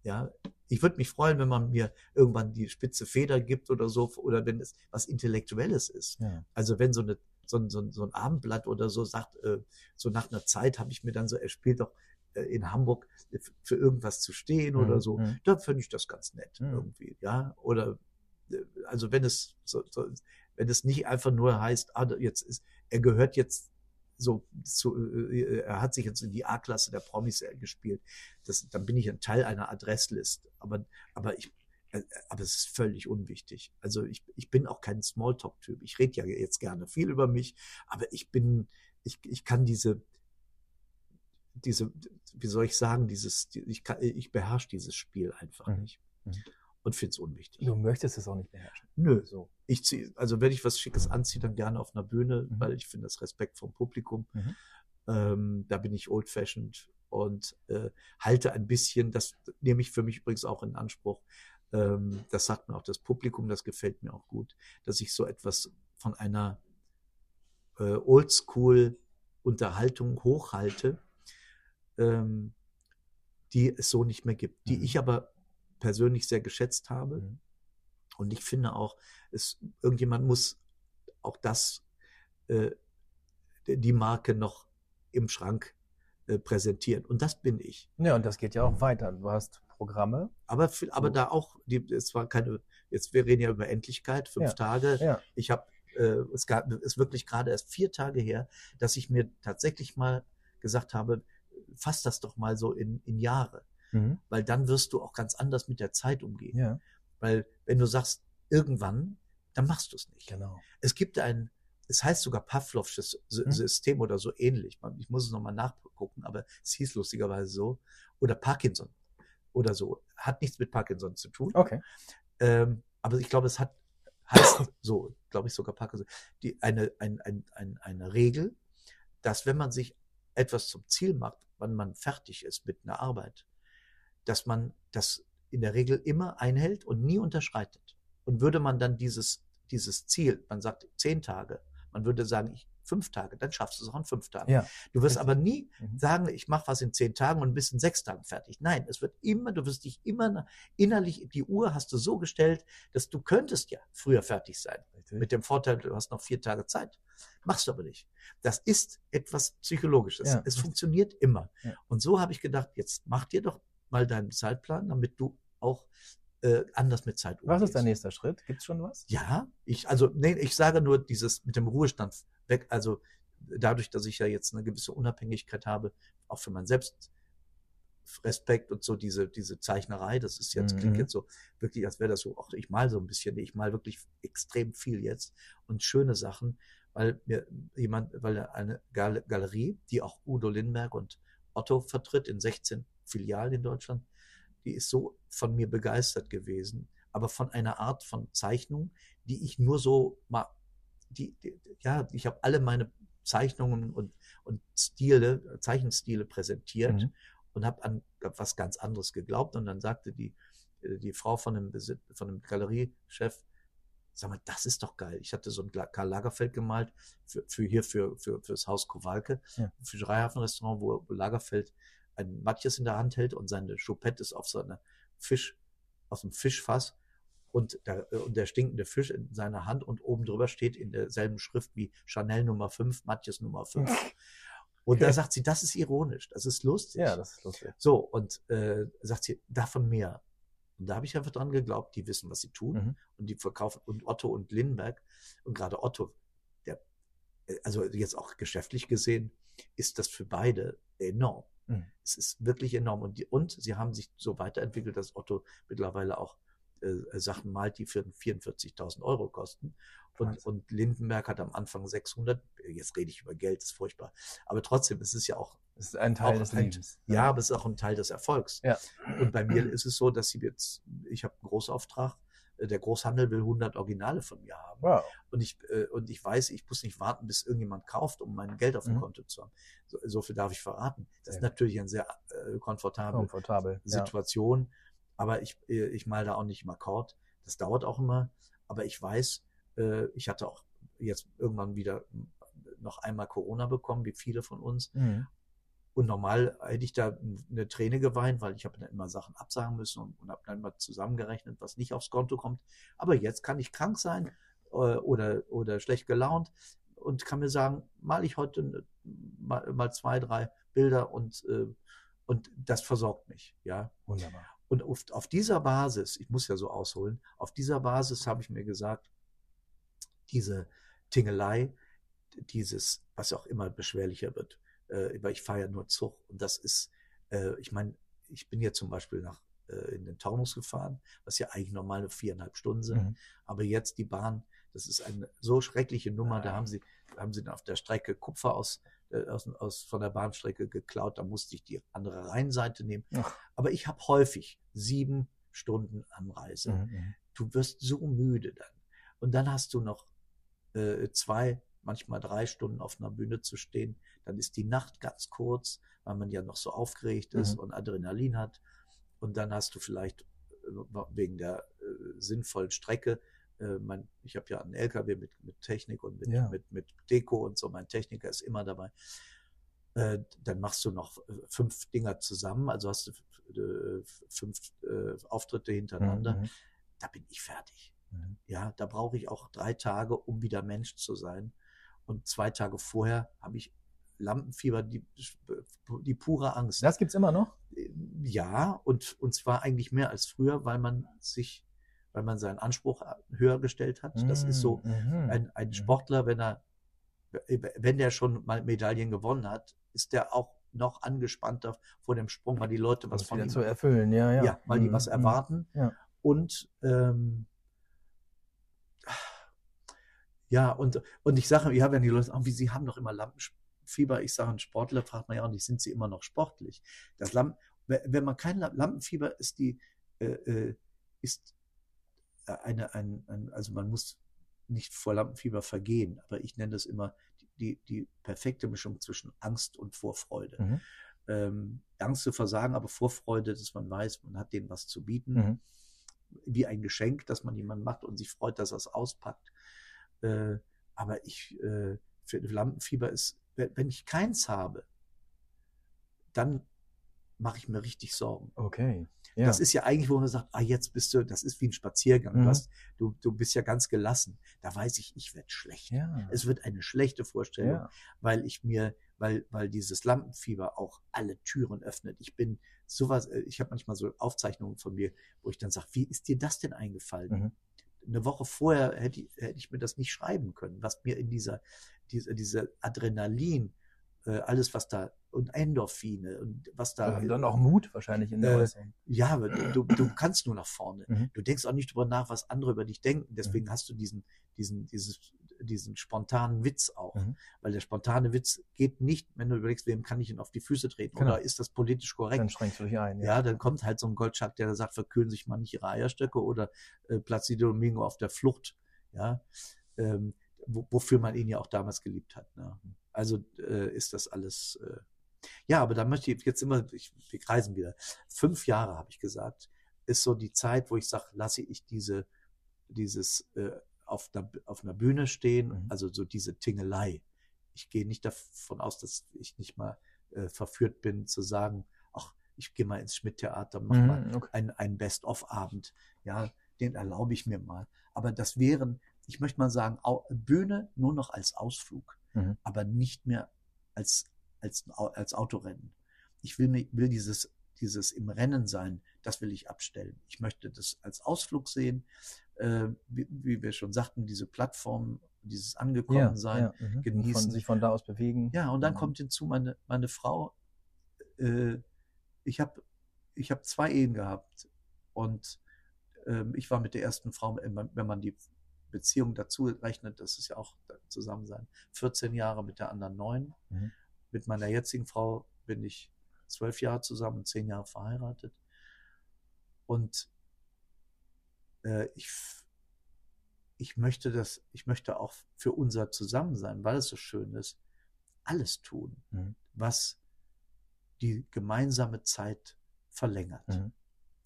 Ja, ich würde mich freuen, wenn man mir irgendwann die spitze Feder gibt oder so, oder wenn es was Intellektuelles ist. Ja. Also wenn so eine so ein, so ein, so ein Abendblatt oder so sagt, äh, so nach einer Zeit habe ich mir dann so, er spielt doch äh, in Hamburg äh, für irgendwas zu stehen oder Mhm, so, mhm. dann finde ich das ganz nett Mhm. irgendwie, ja. Oder äh, also wenn es so, so, wenn es nicht einfach nur heißt, ah, jetzt ist, er gehört jetzt so zu, äh, er hat sich jetzt in die A-Klasse der Promis äh, gespielt, das, dann bin ich ein Teil einer Adresslist. Aber, aber ich, äh, aber es ist völlig unwichtig. Also ich, ich bin auch kein Smalltalk-Typ. Ich rede ja jetzt gerne viel über mich, aber ich bin, ich, ich kann diese, diese, wie soll ich sagen, dieses, ich, kann, ich beherrsche dieses Spiel einfach Mhm. nicht. Mhm. Und finde es unwichtig. Du möchtest es auch nicht beherrschen. Nö. So. Ich zieh, also wenn ich was Schickes anziehe, dann gerne auf einer Bühne, Mhm. weil ich finde das Respekt vom Publikum. Mhm. Ähm, da bin ich old-fashioned und äh, halte ein bisschen, das nehme ich für mich übrigens auch in Anspruch, ähm, das sagt mir auch das Publikum, das gefällt mir auch gut, dass ich so etwas von einer äh, Oldschool-Unterhaltung hochhalte, ähm, die es so nicht mehr gibt, die Mhm. ich aber persönlich sehr geschätzt habe. Mhm. Und ich finde auch, es, irgendjemand muss auch das, äh, die Marke noch im Schrank äh, präsentieren. Und das bin ich. Ja, und das geht ja auch weiter. Du hast Programme. Aber, aber da auch, die, es war keine, jetzt wir reden ja über Endlichkeit, fünf Ja. Tage. Ja. Ich habe, äh, es gab, ist wirklich gerade erst vier Tage her, dass ich mir tatsächlich mal gesagt habe, fass das doch mal so in, in Jahre, Mhm. weil dann wirst du auch ganz anders mit der Zeit umgehen. Ja, Weil wenn du sagst, irgendwann, dann machst du es nicht. genau. Es gibt ein, es heißt sogar Pavlovsches Sy- Hm. System oder so ähnlich. Ich muss es nochmal nachgucken, aber es hieß lustigerweise so. Oder Parkinson oder so. Hat nichts mit Parkinson zu tun. Okay. Ähm, aber ich glaube, es hat, heißt [coughs] so, glaube ich sogar Parkinson, die, eine, ein, ein, ein, eine Regel, dass wenn man sich etwas zum Ziel macht, wann man fertig ist mit einer Arbeit, dass man das in der Regel immer einhält und nie unterschreitet. Und würde man dann dieses, dieses Ziel, man sagt zehn Tage, man würde sagen, ich, fünf Tage, dann schaffst du es auch in fünf Tagen. Ja. Du wirst Richtig. aber nie Mhm. sagen, ich mache was in zehn Tagen und bis in sechs Tagen fertig. Nein, es wird immer, du wirst dich immer innerlich, die Uhr hast du so gestellt, dass du könntest ja früher fertig sein. Richtig. Mit dem Vorteil, du hast noch vier Tage Zeit. Machst du aber nicht. Das ist etwas Psychologisches. Ja, es richtig. funktioniert immer. Ja. Und so habe ich gedacht, jetzt mach dir doch mal deinen Zeitplan, damit du auch äh, anders mit Zeit Was ist umgehst. dein nächster Schritt? Gibt's schon was? Ja, ich, also, nee, ich sage nur dieses mit dem Ruhestand weg, also dadurch, dass ich ja jetzt eine gewisse Unabhängigkeit habe, auch für mein Selbstrespekt und so diese, diese Zeichnerei, das ist jetzt, klingt Mhm. jetzt so wirklich, als wäre das so, ach, ich mal so ein bisschen, ich mal wirklich extrem viel jetzt und schöne Sachen, weil mir jemand, weil eine Gal Galerie, die auch Udo Lindberg und Otto vertritt in 16 Filialen in Deutschland, die ist so von mir begeistert gewesen, aber von einer Art von Zeichnung, die ich nur so mal, die, die ja, ich habe alle meine Zeichnungen und, und Stile, Zeichenstile präsentiert Mhm. und habe an was ganz anderes geglaubt. Und dann sagte die, äh, die Frau von dem, Besit von dem Galeriechef, sag mal, das ist doch geil. Ich hatte so ein Karl Lagerfeld gemalt für, für hier für, für, fürs Haus Kowalke, Ja. für Dreihafen-Restaurant, wo Lagerfeld ein Matjes in der Hand hält und seine Choupette ist auf so einer Fisch, aus dem Fischfass und der, äh, und der stinkende Fisch in seiner Hand und oben drüber steht in derselben Schrift wie Chanel Nummer 5, Matjes Nummer 5. Und da Okay. sagt sie, das ist ironisch, das ist lustig. Ja, das ist lustig. So, und äh, sagt sie, davon mehr. Und da habe ich einfach dran geglaubt, die wissen, was sie tun. Mhm. Und die verkaufen, und Otto und Lindenberg, und gerade Otto, der, äh, also jetzt auch geschäftlich gesehen, ist das für beide enorm. Mhm. Es ist wirklich enorm. Und, die, und sie haben sich so weiterentwickelt, dass Otto mittlerweile auch äh, Sachen malt, die für 44.000 Euro kosten. Und, und Lindenberg hat am Anfang 600. Jetzt rede ich über Geld, ist furchtbar. Aber trotzdem, es ist ja auch Das ist ein Teil des ein- Lebens. ja, aber es ist auch ein Teil des Erfolgs. Ja. Und bei mir ist es so, dass sie jetzt, ich habe einen Großauftrag, äh, der Großhandel will 100 Originale von mir haben. Wow. Und ich, äh, und ich weiß, ich muss nicht warten, bis irgendjemand kauft, um mein Geld auf dem Mhm. Konto zu haben. So, so viel darf ich verraten. Das ist natürlich eine sehr äh, komfortable Komfortabel. Ja. Aber ich, äh, ich mal da auch nicht im Akkord. Das dauert auch immer. Aber ich weiß, äh, ich hatte auch jetzt irgendwann wieder noch einmal Corona bekommen, wie viele von uns. Mhm. Und normal hätte ich da eine Träne geweint, weil ich habe dann immer Sachen absagen müssen und, und habe dann mal zusammengerechnet, was nicht aufs Konto kommt. Aber jetzt kann ich krank sein äh, oder, oder schlecht gelaunt und kann mir sagen, mal ich heute mal, mal zwei, drei Bilder und, und das versorgt mich. Ja. Wunderbar. Und auf, auf dieser Basis, ich muss ja so ausholen, auf dieser Basis habe ich mir gesagt, diese Tingelei, dieses, was auch immer beschwerlicher wird, äh, weil ich fahre ja nur Zug und das ist, äh, ich meine, ich bin ja zum Beispiel nach äh, in den Taunus gefahren, was ja eigentlich normale viereinhalb Stunden sind, Mhm. aber jetzt die Bahn, das ist eine so schreckliche Nummer, da haben sie, haben sie dann auf der Strecke Kupfer aus, äh, aus, aus von der Bahnstrecke geklaut, da musste ich die andere Rheinseite nehmen, Ach. aber ich habe häufig sieben Stunden Anreise Mhm. Mhm. du wirst so müde dann. Und dann hast du noch äh, zwei, manchmal drei Stunden auf einer Bühne zu stehen. Dann ist die Nacht ganz kurz, weil man ja noch so aufgeregt ist Mhm. und Adrenalin hat. Und dann hast du vielleicht äh, wegen der äh, sinnvollen Strecke, mein, ich habe ja einen LKW mit, mit Technik und mit, Ja. mit, mit Deko und so, mein Techniker ist immer dabei. Äh, dann machst du noch äh, fünf Dinger zusammen, also hast du äh, fünf äh, Auftritte hintereinander Mhm. da bin ich fertig. Mhm. Ja, da brauche ich auch drei Tage, um wieder Mensch zu sein. Und zwei Tage vorher habe ich Lampenfieber, die, die pure Angst. Das gibt's immer noch? Ja, und, und zwar eigentlich mehr als früher, weil man sich, weil man seinen Anspruch höher gestellt hat. Das ist so, Mhm. ein, ein Mhm. Sportler, wenn er, wenn der schon mal Medaillen gewonnen hat, ist der auch noch angespannter vor dem Sprung, weil die Leute was von ihm zu erfüllen, ja, ja. ja, weil die Mhm. was erwarten. Ja. Und ähm, ja, und, und ich sage, ja, wenn die Leute sagen, wie sie haben doch immer Lampenfieber, ich sage, ein Sportler fragt man ja auch nicht, sind sie immer noch sportlich? Das Lampen, wenn man kein Lam- Lampenfieber ist, die äh, äh, ist eine, ein, ein, also man muss nicht vor Lampenfieber vergehen, aber ich nenne das immer die, die perfekte Mischung zwischen Angst und Vorfreude. Mhm. Ähm, Angst zu versagen, aber Vorfreude, dass man weiß, man hat denen was zu bieten Mhm. wie ein Geschenk, das man jemandem macht und sich freut, dass er es auspackt. Äh, aber ich, äh, für Lampenfieber ist, wenn wenn ich keins habe, dann mache ich mir richtig Sorgen. Okay. Ja. Das ist ja eigentlich, wo man sagt, ah, jetzt bist du, das ist wie ein Spaziergang. Mhm. Du, hast, du, du bist ja ganz gelassen. Da weiß ich, ich werde schlecht. ja. Es wird eine schlechte Vorstellung ja. weil ich mir, weil, weil dieses Lampenfieber auch alle Türen öffnet. Ich bin sowas, äh, ich habe manchmal so Aufzeichnungen von mir, wo ich dann sage, wie ist dir das denn eingefallen? Mhm. Eine Woche vorher hätte ich, hätte ich mir das nicht schreiben können, was mir in dieser, dieser, dieser Adrenalin, äh, alles was da, und Endorphine und was da. Und dann auch Mut wahrscheinlich in der Äh, Äußerung. Ja, aber du, du kannst nur nach vorne. Mhm. Du denkst auch nicht drüber nach, was andere über dich denken. Deswegen hast du diesen, diesen, dieses, diesen spontanen Witz auch. Mhm. Weil der spontane Witz geht nicht, wenn du überlegst, wem kann ich ihn auf die Füße treten Genau. oder ist das politisch korrekt? Dann schränkst du dich ein. ja. dann kommt halt so ein Goldschack, der sagt, verkühlen sich mal nicht ihre Eierstöcke oder äh, Placido Domingo auf der Flucht. Ja, ähm, wo, wofür man ihn ja auch damals geliebt hat. Ne? Also äh, ist das alles. Äh, ja, aber da möchte ich jetzt immer, ich, wir kreisen wieder. Fünf Jahre habe ich gesagt, ist so die Zeit, wo ich sage, lasse ich diese, dieses äh, auf, der, auf einer Bühne stehen, mhm. also so diese Tingelei. Ich gehe nicht davon aus, dass ich nicht mal äh, verführt bin zu sagen, ach, ich gehe mal ins Schmidt-Theater, mach mhm, mal okay. einen, einen Best-of-Abend. Ja, den erlaube ich mir mal. Aber das wären, ich möchte mal sagen, Bühne nur noch als Ausflug, mhm. aber nicht mehr als, als, als Autorennen. Ich will, will dieses, dieses im Rennen sein, das will ich abstellen. Ich möchte das als Ausflug sehen, äh, wie, wie, wir schon sagten, diese Plattform, dieses Angekommensein, ja, ja, mhm. genießen. Von sich von da aus bewegen. Ja, und dann mhm. kommt hinzu meine, meine Frau. Äh, ich habe ich hab zwei Ehen gehabt und ähm, ich war mit der ersten Frau, wenn man die Beziehung dazu rechnet, das ist ja auch zusammen sein, 14 Jahre mit der anderen neun. Mhm. Mit meiner jetzigen Frau bin ich zwölf Jahre zusammen und zehn Jahre verheiratet. Und äh, ich, ich möchte das, ich möchte auch für unser Zusammensein, weil es so schön ist, alles tun, mhm. was die gemeinsame Zeit verlängert. Mhm.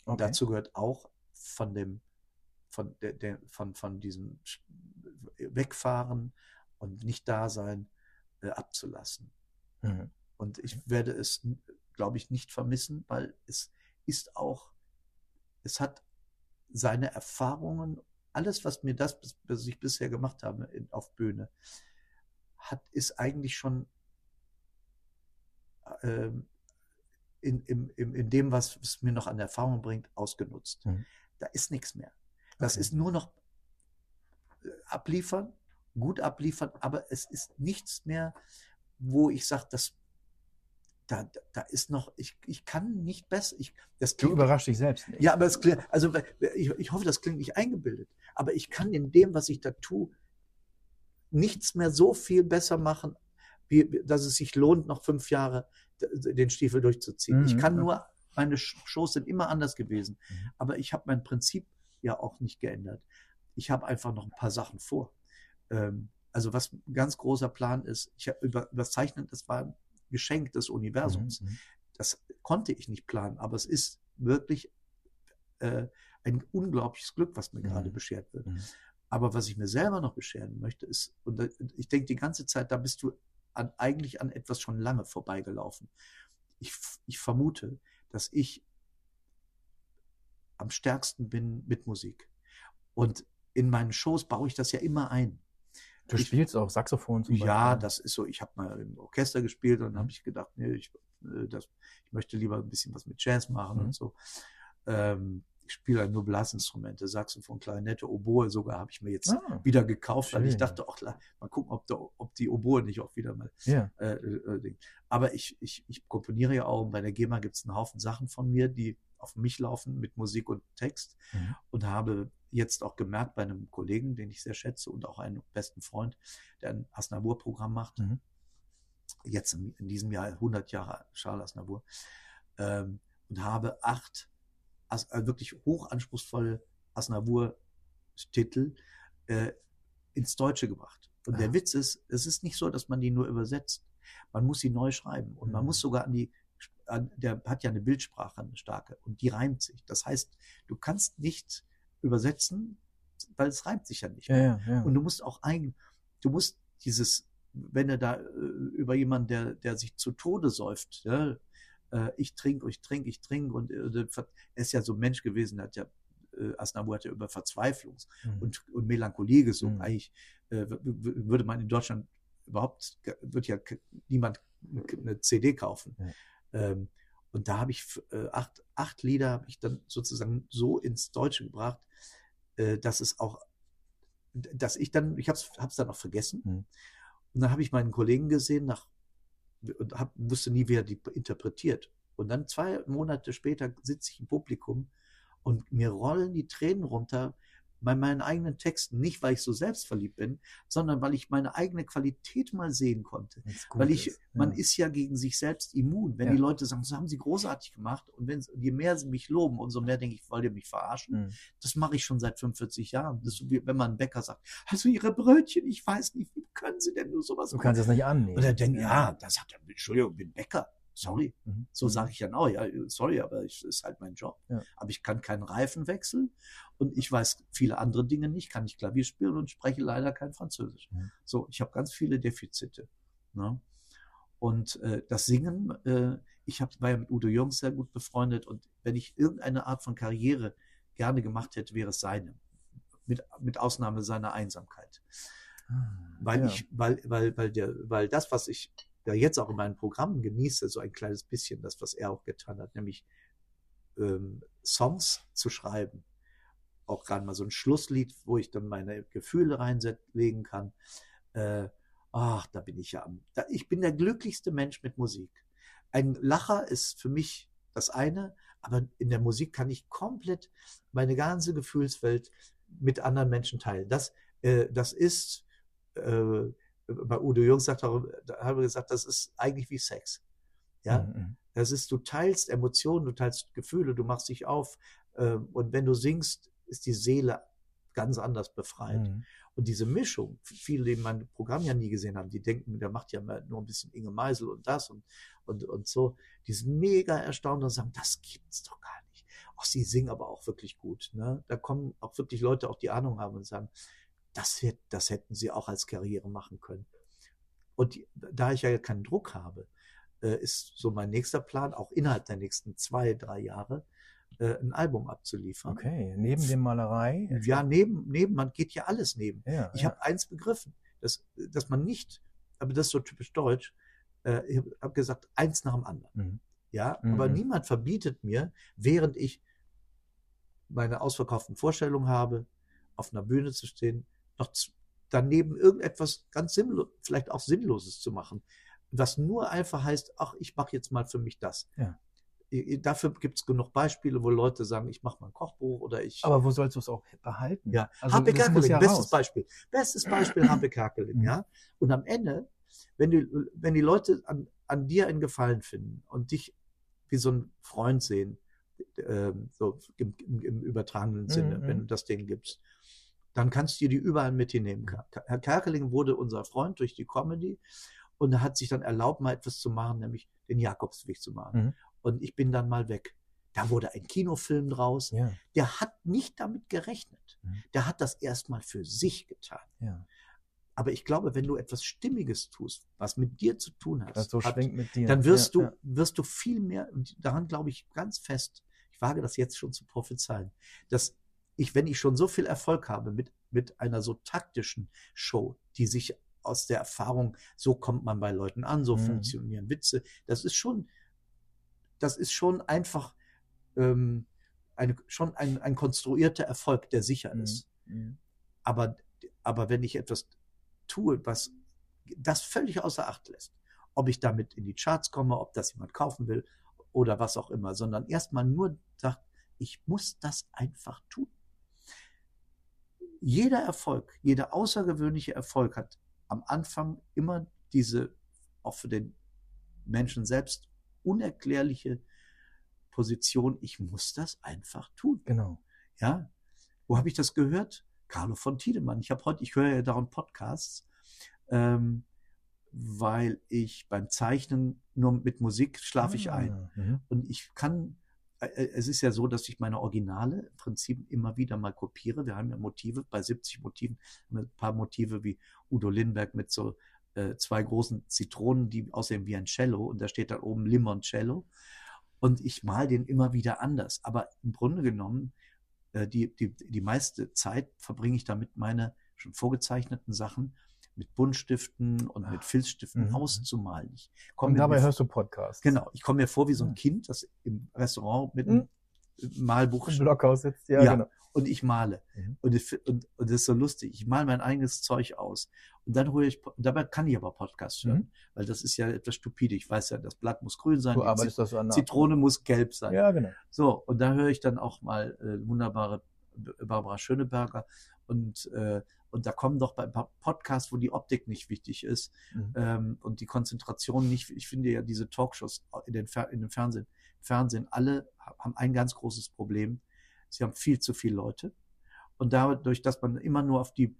Okay. dazu gehört auch von dem, von, der, der, von, von diesem Wegfahren und nicht da sein äh, abzulassen. Mhm. Und ich werde es, glaube ich, nicht vermissen, weil es ist auch, es hat seine Erfahrungen, alles, was mir das, was ich bisher gemacht habe in, auf Bühne, hat, ist eigentlich schon ähm, in, in, in dem, was es mir noch an Erfahrung bringt, ausgenutzt. Mhm. Da ist nichts mehr. Das okay. ist nur noch äh, abliefern, gut abliefern, aber es ist nichts mehr, wo ich sage, das da, da ist noch, ich, ich kann nicht besser. Ich, das klingt, du überraschst dich selbst. Nicht. Ja, aber es klingt, also ich, ich hoffe, das klingt nicht eingebildet. Aber ich kann in dem, was ich da tue, nichts mehr so viel besser machen, wie, dass es sich lohnt, noch fünf Jahre den Stiefel durchzuziehen. Mhm. Ich kann nur meine Shows sind immer anders gewesen. Mhm. Aber ich habe mein Prinzip ja auch nicht geändert. Ich habe einfach noch ein paar Sachen vor. Ähm, also was ein ganz großer Plan ist, ich habe über, überzeichnet, das war ein Geschenk des Universums. Mhm. mhm. Das konnte ich nicht planen, aber es ist wirklich äh, ein unglaubliches Glück, was mir mhm. gerade beschert wird. Mhm. Aber was ich mir selber noch bescheren möchte, ist, und ich denke die ganze Zeit, da bist du an, eigentlich an etwas schon lange vorbeigelaufen. Ich, ich vermute, dass ich am stärksten bin mit Musik. Und in meinen Shows baue ich das ja immer ein. Du ich, spielst auch Saxophon zum Beispiel? Ja, das ist so. Ich habe mal im Orchester gespielt und dann habe mhm. ich gedacht, nee, ich, äh, das, ich möchte lieber ein bisschen was mit Jazz machen mhm. und so. Ähm, ich spiele halt nur Blasinstrumente, Saxophon, Klarinette, Oboe sogar habe ich mir jetzt ah, wieder gekauft, schön. weil ich dachte, ach, mal gucken, ob, da, ob die Oboe nicht auch wieder mal. Ja. Äh, äh, aber ich, ich, ich komponiere ja auch und bei der GEMA gibt es einen Haufen Sachen von mir, die auf mich laufen mit Musik und Text mhm. und habe jetzt auch gemerkt bei einem Kollegen, den ich sehr schätze und auch einen besten Freund, der ein Asnavour-Programm macht, mhm. jetzt in, in, diesem Jahr 100 Jahre Charles Asnavour, ähm, und habe acht as, äh, wirklich hochanspruchsvolle Asnavour-Titel äh, ins Deutsche gebracht. Und ja. der Witz ist, es ist nicht so, dass man die nur übersetzt. Man muss sie neu schreiben und mhm. man muss sogar an die der hat ja eine Bildsprache, eine starke, und die reimt sich. Das heißt, du kannst nicht übersetzen, weil es reimt sich ja nicht mehr. Ja, ja, Und du musst auch ein, du musst dieses, wenn er da äh, über jemanden, der, der sich zu Tode säuft, ja, äh, ich trinke, ich trinke, ich trinke, und äh, er ist ja so ein Mensch gewesen, hat ja äh, Asnabu hat ja über Verzweiflung mhm. und, und Melancholie gesungen. Mhm. Eigentlich äh, würde man in Deutschland überhaupt, wird ja niemand eine CD kaufen. Ja. Ähm, und da habe ich äh, acht, acht Lieder habe ich dann sozusagen so ins Deutsche gebracht, äh, dass es auch, dass ich dann, ich habe es dann auch vergessen. Mhm. Und dann habe ich meinen Kollegen gesehen nach, und hab, wusste nie, wer die interpretiert. Und dann zwei Monate später sitze ich im Publikum und mir rollen die Tränen runter, bei meinen eigenen Texten, nicht weil ich so selbstverliebt bin, sondern weil ich meine eigene Qualität mal sehen konnte. Weil ich, ist. man ja. ist ja gegen sich selbst immun. Wenn Ja. die Leute sagen, das haben sie großartig gemacht und wenn, je mehr sie mich loben, umso mehr denke ich, wollt ihr mich verarschen? Mhm. Das mache ich schon seit 45 Jahren. Das ist so wie wenn man einen Bäcker sagt, also ihre Brötchen, ich weiß nicht, wie können sie denn nur sowas Du kannst es nicht annehmen. Und er denkt, ja, da sagt er, Entschuldigung, ich bin Bäcker. Sorry. Mhm. So sage ich dann auch, ja, sorry, aber ich, ist halt mein Job. Ja. Aber ich kann keinen Reifen wechseln und ich weiß viele andere Dinge nicht, kann ich Klavier spielen und spreche leider kein Französisch. Mhm. So, ich habe ganz viele Defizite. Ne? Und äh, das Singen, äh, ich hab, war ja mit Udo Jürgens sehr gut befreundet und wenn ich irgendeine Art von Karriere gerne gemacht hätte, wäre es seine. Mit, mit Ausnahme seiner Einsamkeit. Weil Ja. ich, weil, weil, weil der, weil das, was ich ja jetzt auch in meinen Programmen genieße, so ein kleines bisschen, das, was er auch getan hat, nämlich ähm, Songs zu schreiben. Auch gerade mal so ein Schlusslied, wo ich dann meine Gefühle reinlegen kann. Äh, ach, da bin ich ja am. Da, ich bin der glücklichste Mensch mit Musik. Ein Lacher ist für mich das eine, aber in der Musik kann ich komplett meine ganze Gefühlswelt mit anderen Menschen teilen. Das, äh, das ist, äh, bei Udo Jürgens sagt haben wir gesagt, das ist eigentlich wie Sex. Ja, Mhm. das ist, du teilst Emotionen, du teilst Gefühle, du machst dich auf. Äh, und wenn du singst, ist die Seele ganz anders befreit. Mhm. Und diese Mischung, viele, die mein Programm ja nie gesehen haben, die denken, der macht ja nur ein bisschen Inge Meisel und das und, und, und so. Die sind mega erstaunt und sagen, das gibt's doch gar nicht. Ach, sie singen aber auch wirklich gut. Ne? Da kommen auch wirklich Leute, auch die Ahnung haben und sagen, das, wird, das hätten sie auch als Karriere machen können. Und da ich ja keinen Druck habe, äh, ist so mein nächster Plan, auch innerhalb der nächsten zwei, drei Jahre, äh, ein Album abzuliefern. Okay, neben dem Malerei. Ja, neben, neben, man geht ja alles neben. ja, Ich ja. habe eins begriffen, dass, dass man nicht, aber das ist so typisch deutsch, äh, ich habe hab gesagt, eins nach dem anderen. Mhm. Ja, Mhm. aber niemand verbietet mir, während ich meine ausverkauften Vorstellungen habe, auf einer Bühne zu stehen, noch daneben irgendetwas ganz sinnlos, vielleicht auch Sinnloses zu machen, was nur einfach heißt, ach, ich mache jetzt mal für mich das. Ja. Dafür gibt es genug Beispiele, wo Leute sagen, ich mache mal ein Kochbuch oder ich Aber wo sollst du es auch behalten? ja, also muss Kerkeling, ja bestes raus. Beispiel. Bestes Beispiel Habe Kerkeling, Mhm. ja. Und am Ende, wenn die, wenn die Leute an, an dir einen Gefallen finden und dich wie so ein Freund sehen, ähm, so im, im, im übertragenen Sinne, Mhm, wenn mhm. du das denen gibst, dann kannst du die überall mit hinnehmen. Ka- Herr Kerkeling wurde unser Freund durch die Comedy und er hat sich dann erlaubt, mal etwas zu machen, nämlich den Jakobsweg zu machen. Mhm. Und ich bin dann mal weg. Da wurde ein Kinofilm draus Ja, der hat nicht damit gerechnet. Mhm. Der hat das erstmal für sich getan. ja. Aber ich glaube, wenn du etwas Stimmiges tust, was mit dir zu tun hat, so hat dann wirst ja, du, wirst du viel mehr, daran glaube ich ganz fest, ich wage das jetzt schon zu prophezeien, dass ich, wenn ich schon so viel Erfolg habe mit, mit einer so taktischen Show, die sich aus der Erfahrung, so kommt man bei Leuten an, so Mhm. funktionieren Witze, das ist schon, das ist schon einfach ähm, eine, schon ein, ein konstruierter Erfolg, der sicher Mhm. ist. Mhm. Aber, aber wenn ich etwas tue, was das völlig außer Acht lässt, ob ich damit in die Charts komme, ob das jemand kaufen will oder was auch immer, sondern erstmal nur sagt, ich muss das einfach tun. Jeder Erfolg, jeder außergewöhnliche Erfolg hat am Anfang immer diese, auch für den Menschen selbst, unerklärliche Position, ich muss das einfach tun. Genau. Ja, wo habe ich das gehört? Carlo von Tiedemann. Ich habe heute, ich höre ja dauernd Podcasts, ähm, weil ich beim Zeichnen nur mit Musik schlafe ich ein. Ah, mhm. Und ich kann, es ist ja so, dass ich meine Originale im Prinzip immer wieder mal kopiere. Wir haben ja Motive, bei 70 Motiven, ein paar Motive wie Udo Lindenberg mit so äh, zwei großen Zitronen, die aussehen wie ein Cello und da steht dann oben Limoncello. Und ich mal den immer wieder anders. Aber im Grunde genommen, äh, die, die, die meiste Zeit verbringe ich damit, meine schon vorgezeichneten Sachen mit Buntstiften und mit Ah, Filzstiften mhm. auszumalen. Ich Und dabei hörst du Podcasts. Genau, ich komme mir vor wie so ein. Kind, das im Restaurant mit Mhm. einem Malbuch Im Blockhaus sitzt, ja, Ja. genau. und ich male. Mhm. Und, ich, und, und das ist so lustig. Ich male mein eigenes Zeug aus. Und dann hole ich, dabei kann ich aber Podcasts hören, Mhm. weil das ist ja etwas stupide. Ich weiß ja, das Blatt muss grün sein, Du die das so. Zitrone muss gelb sein. Ja, genau. So, und da höre ich dann auch mal äh, wunderbare Barbara Schöneberger und, äh, und da kommen doch bei Podcasts, wo die Optik nicht wichtig ist mhm. ähm, und die Konzentration nicht. Ich finde ja diese Talkshows in den, in den Fernsehen, Fernsehen, alle haben ein ganz großes Problem. Sie haben viel zu viele Leute. Und dadurch, dass man immer nur auf die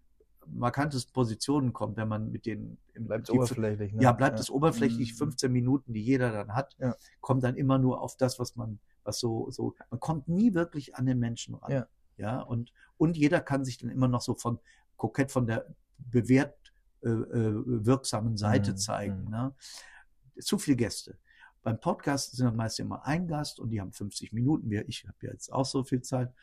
markantesten Positionen kommt, wenn man mit denen im bleibt es oberflächlich. Ne? Ja, bleibt es oberflächlich. 15 mhm. Minuten, die jeder dann hat, ja. kommt dann immer nur auf das, was man, was so, so, man kommt nie wirklich an den Menschen ran. Ja. ja und, und jeder kann sich dann immer noch so von kokett von der bewährt äh, äh wirksamen Seite mhm. zeigen. Mhm. Ne? Zu viele Gäste. Beim Podcast sind dann meist immer ein Gast und die haben 50 Minuten. Ich habe ja jetzt auch so viel Zeit.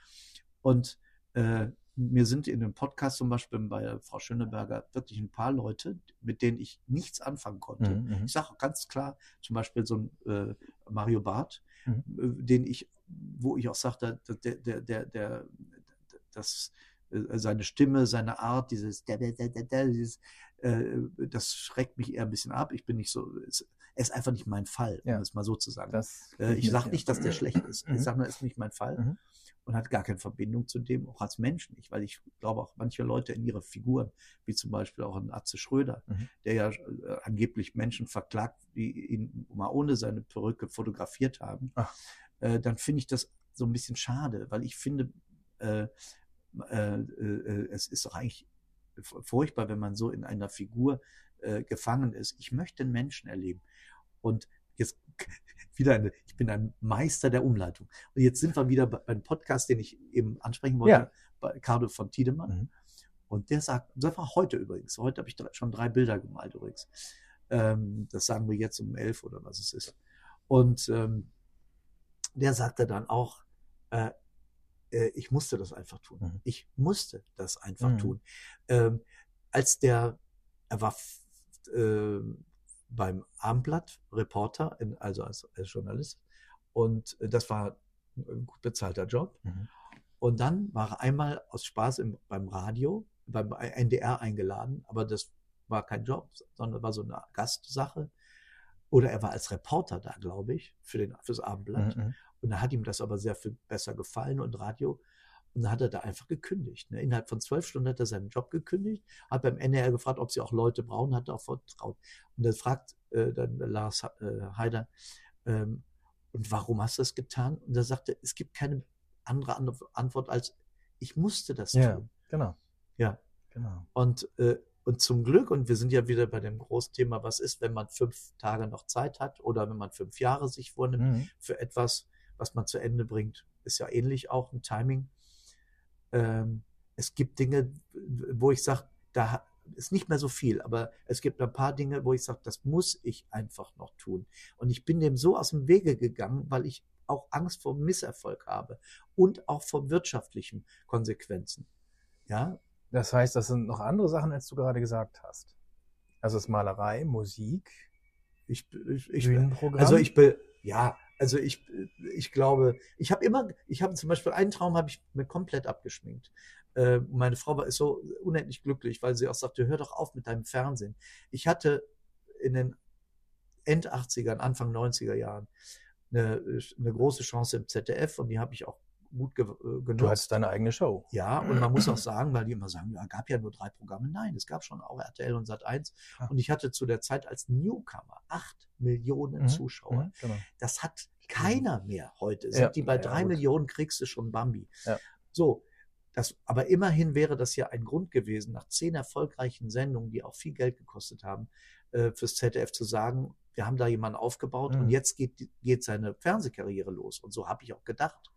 Und äh, mir sind in dem Podcast zum Beispiel bei Frau Schöneberger wirklich ein paar Leute, mit denen ich nichts anfangen konnte. Mhm. mhm. Ich sage ganz klar, zum Beispiel so ein äh, Mario Barth, mhm. Äh, den ich, wo ich auch sagte, der, der, der, der, das, seine Stimme, seine Art, dieses, dieses äh, das schreckt mich eher ein bisschen ab. Ich bin nicht so, es, er ist einfach nicht mein Fall, um es mal so zu sagen. Äh, ich sage nicht, dass der schlecht ist. Ich mhm. sage nur, er ist nicht mein Fall. Mhm und hat gar keine Verbindung zu dem, auch als Mensch nicht, weil ich glaube auch manche Leute in ihre Figuren, wie zum Beispiel auch ein Atze Schröder, mhm. der ja äh, angeblich Menschen verklagt, die ihn mal ohne seine Perücke fotografiert haben, äh, dann finde ich das so ein bisschen schade, weil ich finde, äh, äh, äh es ist doch eigentlich furchtbar, wenn man so in einer Figur äh, gefangen ist. Ich möchte einen Menschen erleben. Und jetzt [laughs] wieder eine, ich bin ein Meister der Umleitung. Und jetzt sind wir wieder bei einem Podcast, den ich eben ansprechen wollte, ja. bei Carlo von Tiedemann. Mhm. Und der sagt, das war heute übrigens, heute habe ich schon drei Bilder gemalt übrigens. Ähm, das sagen wir jetzt um elf oder was es ist. Und ähm, der sagte dann auch, äh, äh, ich musste das einfach tun. Mhm. Ich musste das einfach mhm. tun. Ähm, als der, er war äh, beim Abendblatt, Reporter, in, also als, als, Journalist. Und das war ein gut bezahlter Job. Mhm. Und dann war er einmal aus Spaß im, beim Radio, beim NDR eingeladen, aber das war kein Job, sondern war so eine Gastsache. Oder er war als Reporter da, glaube ich, für den, fürs Abendblatt. Mhm. Und da hat ihm das aber sehr viel besser gefallen und Radio. Und dann hat er da einfach gekündigt. Ne? Innerhalb von zwölf Stunden hat er seinen Job gekündigt, hat beim NR gefragt, ob sie auch Leute brauchen, hat er auch vertraut. Und dann fragt äh, dann Lars äh, Heider, ähm, und warum hast du das getan? Und er sagte, es gibt keine andere Antwort als, ich musste das ja, tun. Genau. Ja, genau. Und, äh, und zum Glück, und wir sind ja wieder bei dem Großthema, was ist, wenn man fünf Tage noch Zeit hat oder wenn man fünf Jahre sich vornimmt mhm. für etwas, was man zu Ende bringt, ist ja ähnlich auch ein Timing ähm, es gibt Dinge, wo ich sage, da ist nicht mehr so viel, aber es gibt ein paar Dinge, wo ich sage, das muss ich einfach noch tun. Und ich bin dem so aus dem Wege gegangen, weil ich auch Angst vor Misserfolg habe und auch vor wirtschaftlichen Konsequenzen. Ja. Das heißt, das sind noch andere Sachen, als du gerade gesagt hast. Also es ist Malerei, Musik, ich, ich, ich also ich bin, ja, also ich, ich glaube, ich habe immer, ich habe zum Beispiel einen Traum habe ich mir komplett abgeschminkt. Äh, meine Frau war ist so unendlich glücklich, weil sie auch sagte, hör doch auf mit deinem Fernsehen. Ich hatte in den End 80ern, Anfang 90er Jahren eine, eine große Chance im ZDF und die habe ich auch gut ge äh, genutzt. Du hattest deine eigene Show. Ja, und man muss auch sagen, weil die immer sagen, ja, gab ja nur drei Programme. Nein, es gab schon auch RTL und Sat 1. Ah. Und ich hatte zu der Zeit als Newcomer acht Millionen mhm. Zuschauer. Mhm, genau. Das hat keiner mehr heute. Sind ja, die bei ja, drei gut. Millionen, kriegst du schon Bambi. So. Das, aber immerhin wäre das ja ein Grund gewesen, nach zehn erfolgreichen Sendungen, die auch viel Geld gekostet haben, äh, fürs ZDF zu sagen, wir haben da jemanden aufgebaut mhm. und jetzt geht, geht seine Fernsehkarriere los. Und so habe ich auch gedacht.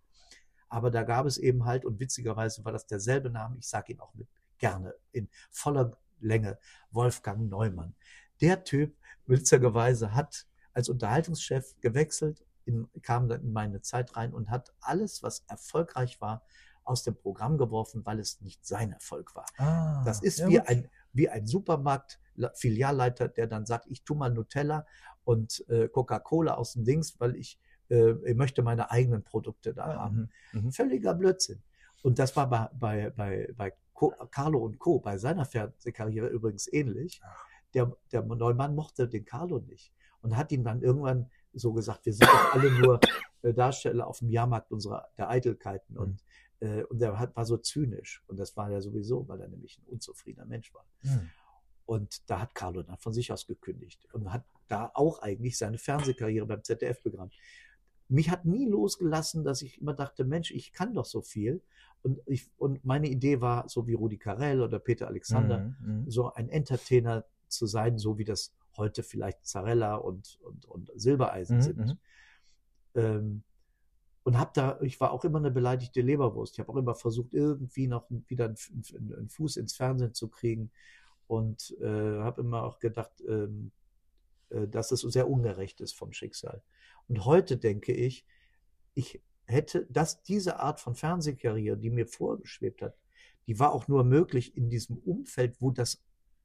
Aber da gab es eben halt, und witzigerweise war das derselbe Name, ich sage ihn auch mit gerne in voller Länge, Wolfgang Neumann. Der Typ, witzigerweise, hat als Unterhaltungschef gewechselt, in, kam dann in meine Zeit rein und hat alles, was erfolgreich war, aus dem Programm geworfen, weil es nicht sein Erfolg war. Ah, das ist ja wie, ein, wie ein Supermarkt, Filialleiter, der dann sagt, ich tu mal Nutella und äh, Coca-Cola aus dem Dings, weil ich äh, ich möchte meine eigenen Produkte da haben. Mhm. Völliger Blödsinn. Und das war bei, bei, bei, bei Co, Carlo und Co. bei seiner Fernsehkarriere übrigens ähnlich. Der, der Neumann mochte den Carlo nicht und hat ihm dann irgendwann so gesagt, wir sind doch alle nur äh, Darsteller auf dem Jahrmarkt unserer der Eitelkeiten. Und Äh, und der hat, war so zynisch. Und das war er sowieso, weil er nämlich ein unzufriedener Mensch war. Hm. Und da hat Carlo dann von sich aus gekündigt und hat da auch eigentlich seine Fernsehkarriere beim ZDF begonnen. Mich hat nie losgelassen, dass ich immer dachte, Mensch, ich kann doch so viel. Und, ich, und meine Idee war, so wie Rudi Carell oder Peter Alexander, Mhm, mhm. so ein Entertainer zu sein, so wie das heute vielleicht Zarella und, und, und Silbereisen Mhm, sind. mhm. Ähm, und hab da, ich war auch immer eine beleidigte Leberwurst. Ich habe auch immer versucht, irgendwie noch wieder einen, einen, einen Fuß ins Fernsehen zu kriegen und äh, habe immer auch gedacht, ähm, äh, dass es sehr ungerecht ist vom Schicksal. Und heute denke ich, ich hätte, dass diese Art von Fernsehkarriere, die mir vorgeschwebt hat, die war auch nur möglich in diesem Umfeld, wo das,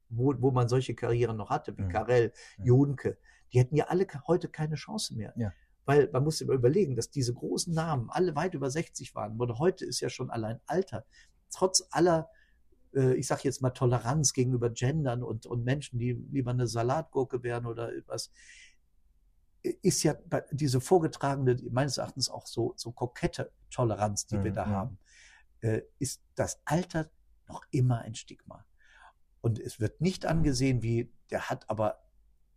wo, wo man solche Karrieren noch hatte, wie Mhm. Karel, Mhm. Jonke. Die hätten ja alle heute keine Chance mehr. Ja. Weil man muss mal überlegen, dass diese großen Namen alle weit über 60 waren. Und heute ist ja schon allein Alter. Trotz aller, äh, ich sag jetzt mal, Toleranz gegenüber Gendern und, und Menschen, die lieber eine Salatgurke wären oder was, ist ja diese vorgetragene, meines Erachtens auch so, so kokette Toleranz, die wir Mhm, da mhm. haben, äh, ist das Alter noch immer ein Stigma. Und es wird nicht angesehen wie, der hat aber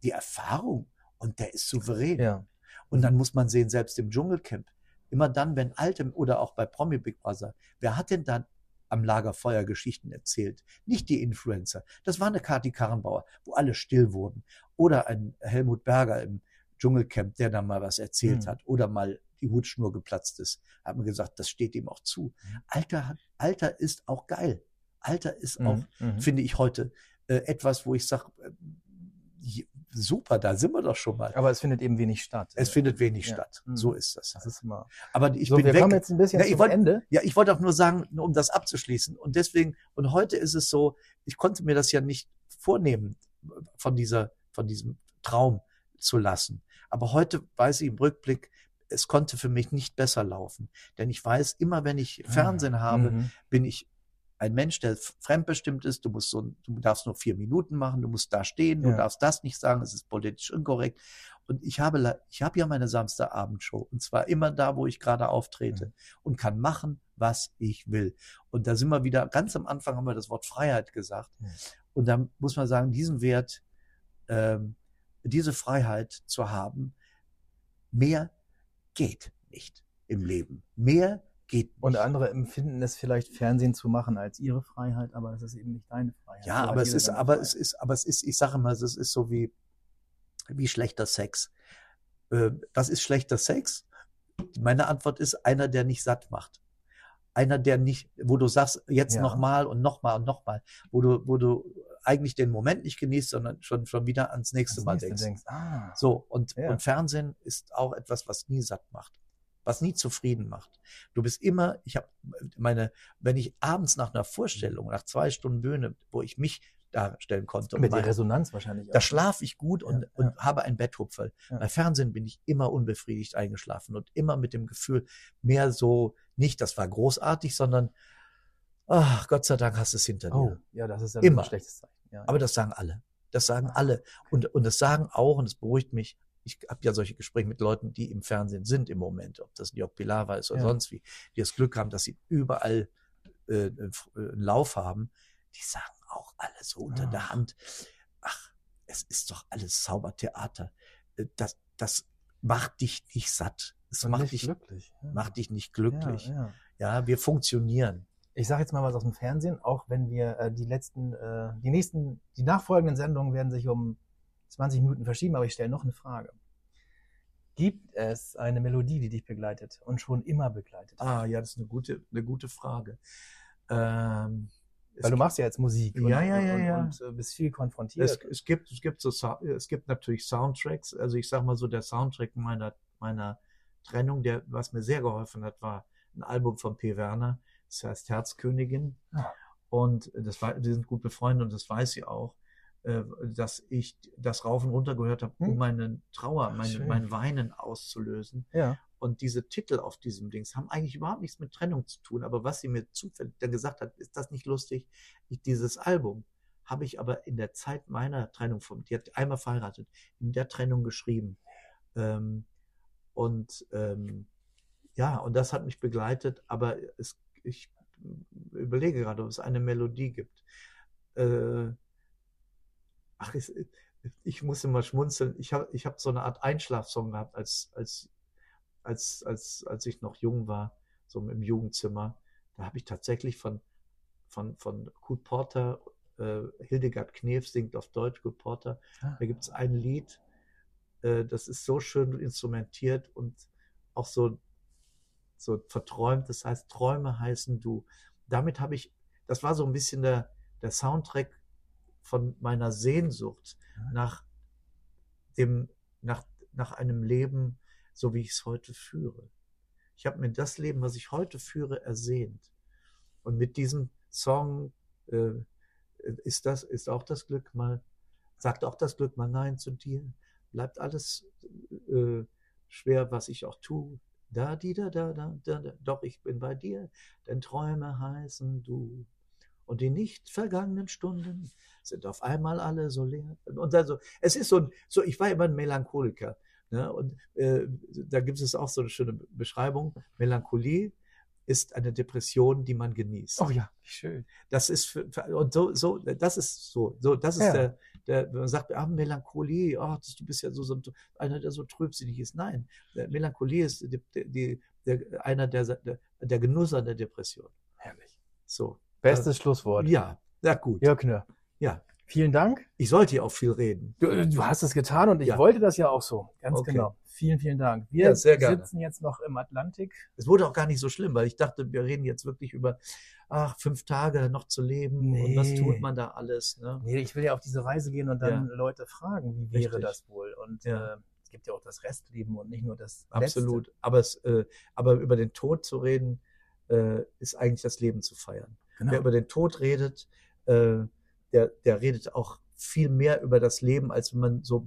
die Erfahrung und der ist souverän. Ja. Und dann muss man sehen, selbst im Dschungelcamp, immer dann, wenn alte oder auch bei Promi Big Brother, wer hat denn dann am Lagerfeuer Geschichten erzählt? Nicht die Influencer. Das war eine Kati Karrenbauer, wo alle still wurden. Oder ein Helmut Berger im Dschungelcamp, der da mal was erzählt Mhm. hat. Oder mal die Hutschnur geplatzt ist. Hat man gesagt, das steht ihm auch zu. Alter, hat- Alter ist auch geil. Alter ist auch Mhm, finde ich heute äh, etwas, wo ich sage, super, da sind wir doch schon mal. Aber es findet eben wenig statt. Es findet wenig Ja. statt. Mhm. So ist das. Das Halt. ist immer. Aber ich so, bin wir weg. kommen jetzt ein bisschen Ja, zum wollte- Ende. Ja, ich wollte auch nur sagen, um das abzuschließen. Und deswegen, und heute ist es so, ich konnte mir das ja nicht vornehmen, von dieser, von diesem Traum zu lassen. Aber heute weiß ich im Rückblick, es konnte für mich nicht besser laufen. Denn ich weiß, immer wenn ich Fernsehen habe, Mhm. bin ich ein Mensch, der fremdbestimmt ist. Du musst so, du darfst nur vier Minuten machen, du musst da stehen, du Ja. darfst das nicht sagen, es ist politisch inkorrekt. Und ich habe, ich habe ja meine Samstagabendshow und zwar immer da, wo ich gerade auftrete Mhm. und kann machen, was ich will. Und da sind wir wieder, ganz am Anfang haben wir das Wort Freiheit gesagt. Mhm. Und da muss man sagen, diesen Wert, ähm, diese Freiheit zu haben, mehr geht nicht im Leben. Mehr geht nicht. Und andere empfinden es vielleicht, Fernsehen zu machen als ihre Freiheit, aber es ist eben nicht deine Freiheit. Ja, aber es ist, aber Freiheit. es ist, aber es ist, ich sage mal, es ist so wie, wie schlechter Sex. Äh, was ist schlechter Sex? Meine Antwort ist einer, der nicht satt macht. Einer, der nicht, wo du sagst, jetzt Ja. nochmal und nochmal und nochmal, wo du, wo du eigentlich den Moment nicht genießt, sondern schon, schon wieder ans nächste Das Mal nächste denkst. denkst, ah, So, und, Ja. und Fernsehen ist auch etwas, was nie satt macht, was nie zufrieden macht. Du bist immer, ich habe meine, wenn ich abends nach einer Vorstellung, nach zwei Stunden Bühne, wo ich mich darstellen konnte, mit der Resonanz wahrscheinlich da schlafe ich gut und, Ja, und habe ein Betthupferl. Ja. Bei Fernsehen bin ich immer unbefriedigt eingeschlafen und immer mit dem Gefühl, mehr so, nicht, das war großartig, sondern, ach, Gott sei Dank hast du es hinter dir. Oh, ja, das ist ja Immer. ein schlechtes Zeichen. Ja. Aber das sagen alle. Das sagen Ah, alle. Und, und das sagen auch, und es beruhigt mich, ich habe ja solche Gespräche mit Leuten, die im Fernsehen sind im Moment, ob das Jörg Pilawa ist oder Ja. sonst wie, die das Glück haben, dass sie überall äh, einen Lauf haben, die sagen auch alle so unter Ah. der Hand, ach, es ist doch alles Zaubertheater. Äh, Das, das macht dich nicht satt. Es macht nicht dich, glücklich. Ja. macht dich nicht glücklich. Ja, ja. Ja, wir funktionieren. Ich sage jetzt mal was aus dem Fernsehen, auch wenn wir äh, die letzten, äh, die nächsten, die nachfolgenden Sendungen werden sich um 20 Minuten verschieben, aber ich stelle noch eine Frage. Gibt es eine Melodie, die dich begleitet und schon immer begleitet? Ah, ja, das ist eine gute, eine gute Frage. Ähm, Weil du machst ja jetzt Musik und, Ja, ja, ja, und, ja. und, äh, bist viel konfrontiert. Es, es gibt, es gibt so, es gibt natürlich Soundtracks. Also ich sag mal so, der Soundtrack meiner, meiner Trennung, der, was mir sehr geholfen hat, war ein Album von P. Werner. Das heißt Herzkönigin. Ah. Und das war, die sind gut befreundet und das weiß sie auch, äh, dass ich das rauf und runter gehört habe, um Hm. meine Trauer, Ach, mein, mein Weinen auszulösen. ja. Und diese Titel auf diesem Dings haben eigentlich überhaupt nichts mit Trennung zu tun. Aber was sie mir zufällig dann gesagt hat, ist das nicht lustig? Ich, dieses Album habe ich aber in der Zeit meiner Trennung von, die hat einmal verheiratet, in der Trennung geschrieben. Ähm, und ähm, ja, und das hat mich begleitet. Aber es, ich überlege gerade, ob es eine Melodie gibt. Äh, ach, ich, ich muss immer schmunzeln. Ich habe ich hab so eine Art Einschlafsong gehabt, als, als, als, als, als ich noch jung war, so im Jugendzimmer. Da habe ich tatsächlich von, von, von Kurt Porter, äh, Hildegard Knef singt auf Deutsch, Kurt Porter. Ah. Da gibt es ein Lied, äh, das ist so schön instrumentiert und auch so, so verträumt. Das heißt, Träume heißen du. Damit habe ich, das war so ein bisschen der, der Soundtrack von meiner Sehnsucht nach dem, nach, nach einem Leben, so wie ich es heute führe. Ich habe mir das Leben, was ich heute führe, ersehnt. Und mit diesem Song äh, ist das, ist auch das Glück mal, sagt auch das Glück mal Nein zu dir. Bleibt alles äh, schwer, was ich auch tue. Da, die, da, da, da, da, da, doch ich bin bei dir, denn Träume heißen du. Und die nicht vergangenen Stunden sind auf einmal alle so leer. Und also, es ist so ein, so, ich war immer ein Melancholiker. Ne? Und äh, da gibt es auch so eine schöne Beschreibung. Melancholie ist eine Depression, die man genießt. Oh ja, schön. Das ist für, und so, so, das ist so, so, das ist Ja. der, der, wenn man sagt, ah, Melancholie, oh, das, du bist ja so, so einer, der so trübsinnig ist. Nein, Melancholie ist die, die, der, einer der, der, der Genuss an der Depression. Herrlich. So. Bestes Schlusswort. Ja, ja gut. Jörg Knör. Ja. Vielen Dank. Ich sollte ja auch viel reden. Du, äh, du hast es getan und ich Ja. wollte das ja auch so. Ganz Okay. genau. Vielen, vielen Dank. Wir Ja, sitzen jetzt noch im Atlantik. Es wurde auch gar nicht so schlimm, weil ich dachte, wir reden jetzt wirklich über, ach, fünf Tage noch zu leben und was Nee. tut man da alles. Ne? Nee, ich will ja auf diese Reise gehen und dann Leute fragen, wie wäre Richtig. das wohl? Und Ja. äh, es gibt ja auch das Restleben und nicht nur das Absolut. Letzte. Aber, es, äh, aber über den Tod zu reden, äh, ist eigentlich das Leben zu feiern. Genau. Wer über den Tod redet, äh, der, der redet auch viel mehr über das Leben, als wenn man so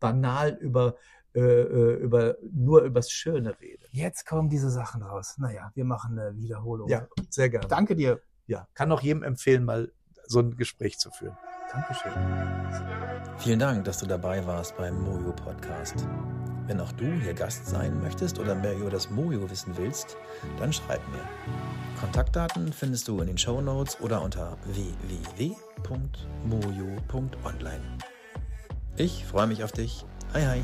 banal über, äh, äh, über nur übers Schöne redet. Jetzt kommen diese Sachen raus. Naja, wir machen eine Wiederholung. Ja, sehr gerne. Danke dir. Ja, kann auch jedem empfehlen, mal so ein Gespräch zu führen. Dankeschön. Vielen Dank, dass du dabei warst beim Mojo Podcast. Wenn auch du hier Gast sein möchtest oder mehr über das Mojo wissen willst, dann schreib mir. Kontaktdaten findest du in den Show Notes oder unter www.mojo.online. Ich freue mich auf dich. Hi hi.